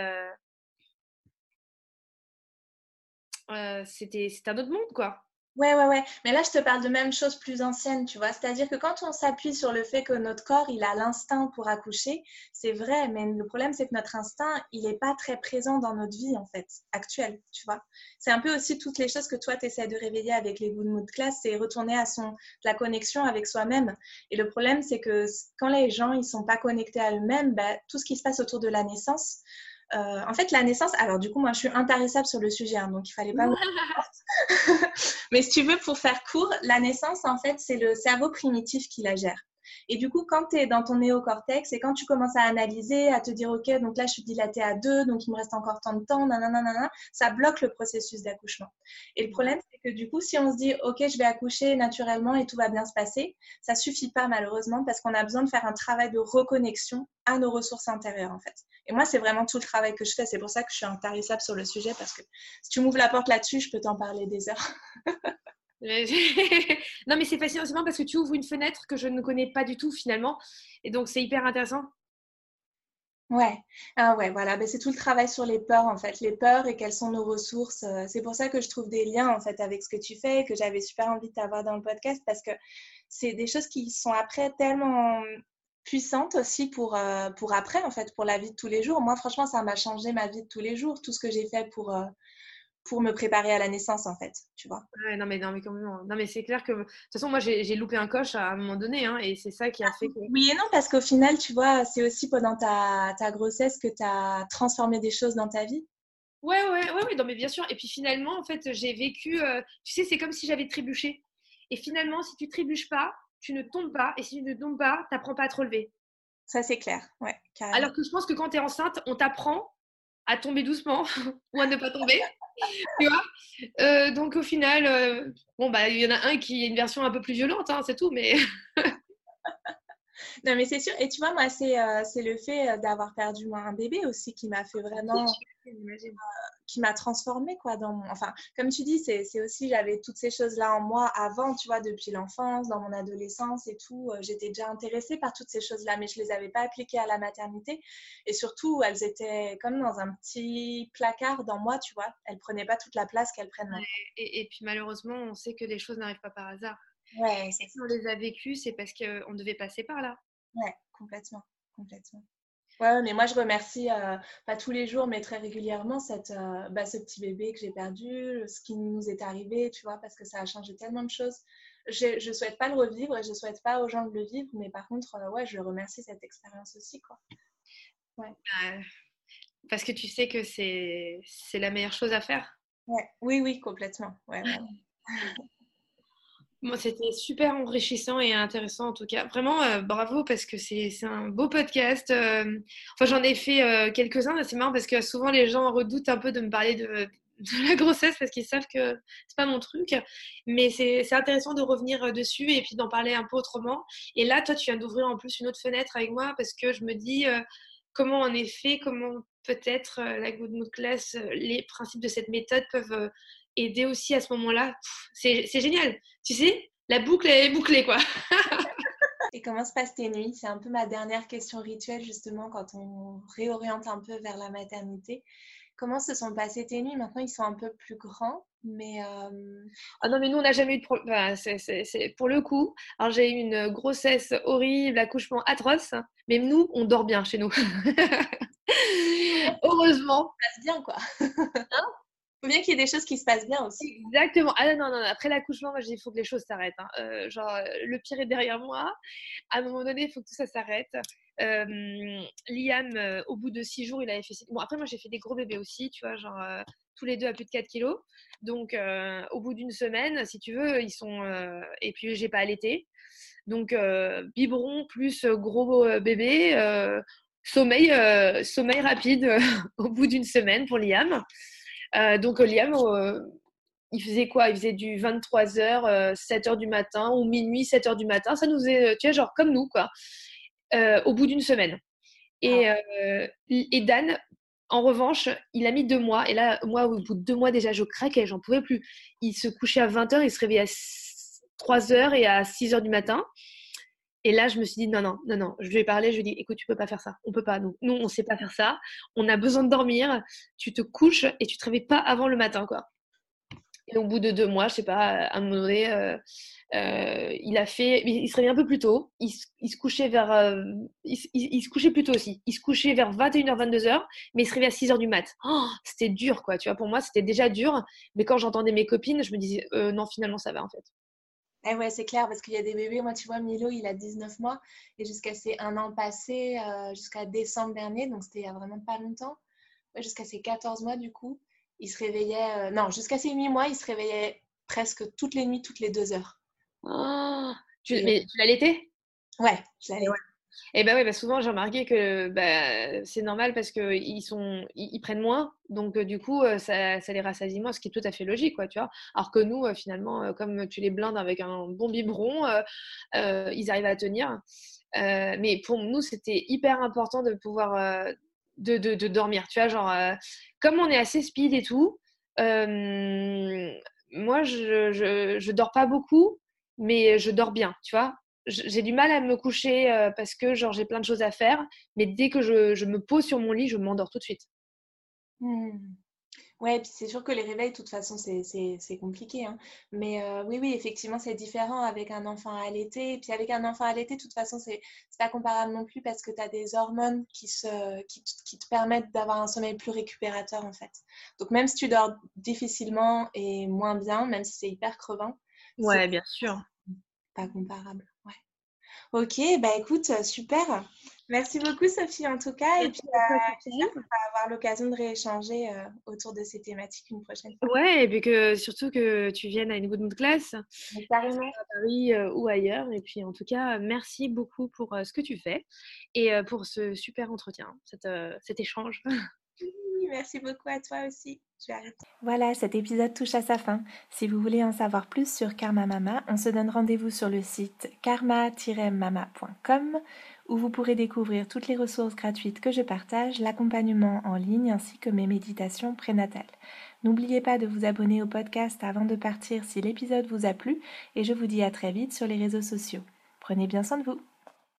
euh, c'était un autre monde, quoi. Ouais, ouais, ouais. Mais là, je te parle de même chose plus ancienne, tu vois. C'est-à-dire que quand on s'appuie sur le fait que notre corps, il a l'instinct pour accoucher, c'est vrai, mais le problème, c'est que notre instinct, il n'est pas très présent dans notre vie, en fait, actuelle, tu vois. C'est un peu aussi toutes les choses que toi, tu essaies de réveiller avec les good mood class, c'est retourner à son, la connexion avec soi-même. Et le problème, c'est que quand les gens, ils sont pas connectés à eux-mêmes, bah, tout ce qui se passe autour de la naissance, euh, en fait, la naissance, alors du coup, moi, je suis intarissable sur le sujet, hein, donc il fallait pas. Mais si tu veux, pour faire court, la naissance, en fait, c'est le cerveau primitif qui la gère. Et du coup, quand tu es dans ton néocortex et quand tu commences à analyser, à te dire, OK, donc là, je suis dilatée à deux, donc il me reste encore tant de temps, nanana, ça bloque le processus d'accouchement. Et le problème, c'est que du coup, si on se dit, OK, je vais accoucher naturellement et tout va bien se passer, ça suffit pas malheureusement parce qu'on a besoin de faire un travail de reconnexion à nos ressources intérieures, en fait. Et moi, c'est vraiment tout le travail que je fais. C'est pour ça que je suis intarissable sur le sujet parce que si tu m'ouvres la porte là-dessus, je peux t'en parler des heures. non, mais c'est fascinant parce que tu ouvres une fenêtre que je ne connais pas du tout finalement. Et donc, c'est hyper intéressant. Ouais, ah ouais, voilà, ben, c'est tout le travail sur les peurs en fait, les peurs et quelles sont nos ressources. Euh, c'est pour ça que je trouve des liens en fait avec ce que tu fais et que j'avais super envie de t'avoir dans le podcast parce que c'est des choses qui sont après tellement puissantes aussi pour, euh, pour après en fait, pour la vie de tous les jours. Moi franchement, ça m'a changé ma vie de tous les jours, tout ce que j'ai fait pour, euh, pour me préparer à la naissance, en fait, tu vois. Ouais, non, mais, non, mais, non, mais c'est clair que, de toute façon, moi, j'ai loupé un coche à un moment donné, hein, et c'est ça qui a fait que... Oui et non, parce qu'au final, tu vois, c'est aussi pendant ta, ta grossesse que tu as transformé des choses dans ta vie. Ouais, ouais, ouais, ouais, non, mais bien sûr. Et puis finalement, en fait, j'ai vécu, euh, tu sais, c'est comme si j'avais trébuché. Et finalement, si tu trébuches pas, tu ne tombes pas. Et si tu ne tombes pas, tu n'apprends pas à te relever. Ça, c'est clair, ouais. Carrément. Alors que je pense que quand tu es enceinte, on t'apprend à tomber doucement ou à ne pas tomber. tu vois euh, Donc au final, euh, bon bah il y en a un qui est une version un peu plus violente, hein, c'est tout, mais. non mais c'est sûr. Et tu vois moi c'est euh, le fait d'avoir perdu un bébé aussi qui m'a fait vraiment qui m'a transformée quoi dans mon... enfin comme tu dis c'est aussi j'avais toutes ces choses là en moi avant tu vois depuis l'enfance dans mon adolescence et tout euh, j'étais déjà intéressée par toutes ces choses là mais je les avais pas appliquées à la maternité. Et surtout elles étaient comme dans un petit placard dans moi tu vois. Elles prenaient pas toute la place qu'elles prennent maintenant. et, et, puis malheureusement on sait que les choses n'arrivent pas par hasard. Ouais si on les a vécues c'est parce qu'on devait passer par là. Ouais complètement complètement Ouais, mais moi je remercie, euh, pas tous les jours, mais très régulièrement, cette, euh, bah, ce petit bébé que j'ai perdu, ce qui nous est arrivé, tu vois, parce que ça a changé tellement de choses. Je ne souhaite pas le revivre et je ne souhaite pas aux gens de le vivre, mais par contre, euh, ouais, je remercie cette expérience aussi, quoi. Ouais. Bah, parce que tu sais que c'est la meilleure chose à faire. Ouais. Oui, oui, complètement. Ouais, c'était super enrichissant et intéressant en tout cas. Vraiment, euh, bravo parce que c'est un beau podcast. Euh, enfin, j'en ai fait euh, quelques-uns. C'est marrant parce que souvent les gens redoutent un peu de me parler de, la grossesse parce qu'ils savent que c'est pas mon truc. Mais c'est intéressant de revenir dessus et puis d'en parler un peu autrement. Et là, toi, tu viens d'ouvrir en plus une autre fenêtre avec moi parce que je me dis comment en effet, comment peut-être la Good Mood Class, les principes de cette méthode peuvent aider aussi à ce moment-là. C'est génial. Tu sais, la boucle est bouclée, quoi. Et comment se passent tes nuits? C'est un peu ma dernière question rituelle, justement, quand on réoriente un peu vers la maternité. Comment se sont passées tes nuits? Maintenant, ils sont un peu plus grands, mais... Euh, ah non, mais nous, on n'a jamais eu de problème. c'est pour le coup. Alors, j'ai eu une grossesse horrible, accouchement atroce, mais nous, on dort bien chez nous. Heureusement. Ça se passe bien, quoi. Hein? Faut bien qu'il y ait des choses qui se passent bien aussi. Exactement. Ah non, non, après l'accouchement, moi, il faut que les choses s'arrêtent. Hein. Euh, genre, euh, le pire est derrière moi. À un moment donné, il faut que tout ça s'arrête. Euh, Liam, au bout de six jours, il avait fait. Bon, après, moi, j'ai fait des gros bébés aussi, tu vois, genre tous les deux à plus de 4 kilos. Donc, au bout d'une semaine, si tu veux, ils sont. et puis, j'ai pas allaité. Donc, biberon plus gros bébé. sommeil, sommeil rapide au bout d'une semaine pour Liam. Euh, donc euh, Liam, euh, il faisait quoi? Il faisait du 23h, 7h du matin ou minuit, 7h du matin. Ça nous faisait, tu vois, genre comme nous, quoi, au bout d'une semaine. Et, ah. et, Dan, en revanche, il a mis deux mois. Et là, moi, au bout de deux mois, déjà, je craquais, j'en pouvais plus. Il se couchait à 20h, il se réveillait à 3h et à 6h du matin. Et là, je me suis dit, non, non, non, non, je lui ai parlé, je lui ai dit, écoute, tu peux pas faire ça, on peut pas, nous, nous on sait pas faire ça, on a besoin de dormir, tu te couches et tu te réveilles pas avant le matin, quoi. Et au bout de deux mois, je sais pas, à un moment donné, euh, euh, il a fait, il se réveillait un peu plus tôt, il, se couchait vers, euh, il, se couchait plus tôt aussi, il se couchait vers 21h, 22h, mais il se réveillait à 6h du mat. Oh, c'était dur, quoi, tu vois, pour moi, c'était déjà dur, mais quand j'entendais mes copines, je me disais, non, finalement, ça va, en fait. Eh ouais, c'est clair, parce qu'il y a des bébés. Moi, tu vois, Milo, il a 19 mois. Et jusqu'à ses un an passé, euh, jusqu'à décembre dernier, donc c'était il y a vraiment pas longtemps, jusqu'à ses 14 mois, du coup, il se réveillait. Euh, non, jusqu'à ses 8 mois, il se réveillait presque toutes les nuits, toutes les deux heures. Oh, tu, mais tu l'allaitais Ouais, je l'allaitais. Et ben oui, bah souvent j'ai remarqué que bah, c'est normal parce qu'ils sont, ils, prennent moins, donc euh, du coup euh, ça, ça, les rassasie moins, ce qui est tout à fait logique, quoi, tu vois. Alors que nous, euh, finalement, comme tu les blindes avec un bon biberon, ils arrivent à tenir. mais pour nous, c'était hyper important de pouvoir de, de, de, dormir, tu vois, genre comme on est assez speed et tout. moi, je, je, je dors pas beaucoup, mais je dors bien, tu vois j'ai du mal à me coucher euh, parce que genre j'ai plein de choses à faire, mais dès que je, me pose sur mon lit, je m'endors tout de suite. Mmh. Ouais, puis c'est sûr que les réveils, de toute façon, c'est compliqué. Hein. Mais euh, oui, oui, effectivement, c'est différent avec un enfant allaité. Et puis avec un enfant allaité, de toute façon, c'est pas comparable non plus parce que tu as des hormones qui, se, qui, qui te permettent d'avoir un sommeil plus récupérateur, en fait. Donc même si tu dors difficilement et moins bien, même si c'est hyper crevant. Ouais, bien sûr. Pas comparable. Ok, bah écoute, euh, super. Merci beaucoup Sophie en tout cas. Et puis euh, on va avoir l'occasion de rééchanger euh, autour de ces thématiques une prochaine fois. Ouais, et puis que surtout que tu viennes à une de classe, carrément. à Paris ou ailleurs. Et puis en tout cas, merci beaucoup pour ce que tu fais et pour ce super entretien, cet échange. merci beaucoup à toi aussi. Voilà, cet épisode touche à sa fin. Si vous voulez en savoir plus sur Karma Mama, on se donne rendez-vous sur le site karma-mama.com où vous pourrez découvrir toutes les ressources gratuites que je partage, l'accompagnement en ligne ainsi que mes méditations prénatales. N'oubliez pas de vous abonner au podcast avant de partir si l'épisode vous a plu et je vous dis à très vite sur les réseaux sociaux. Prenez bien soin de vous.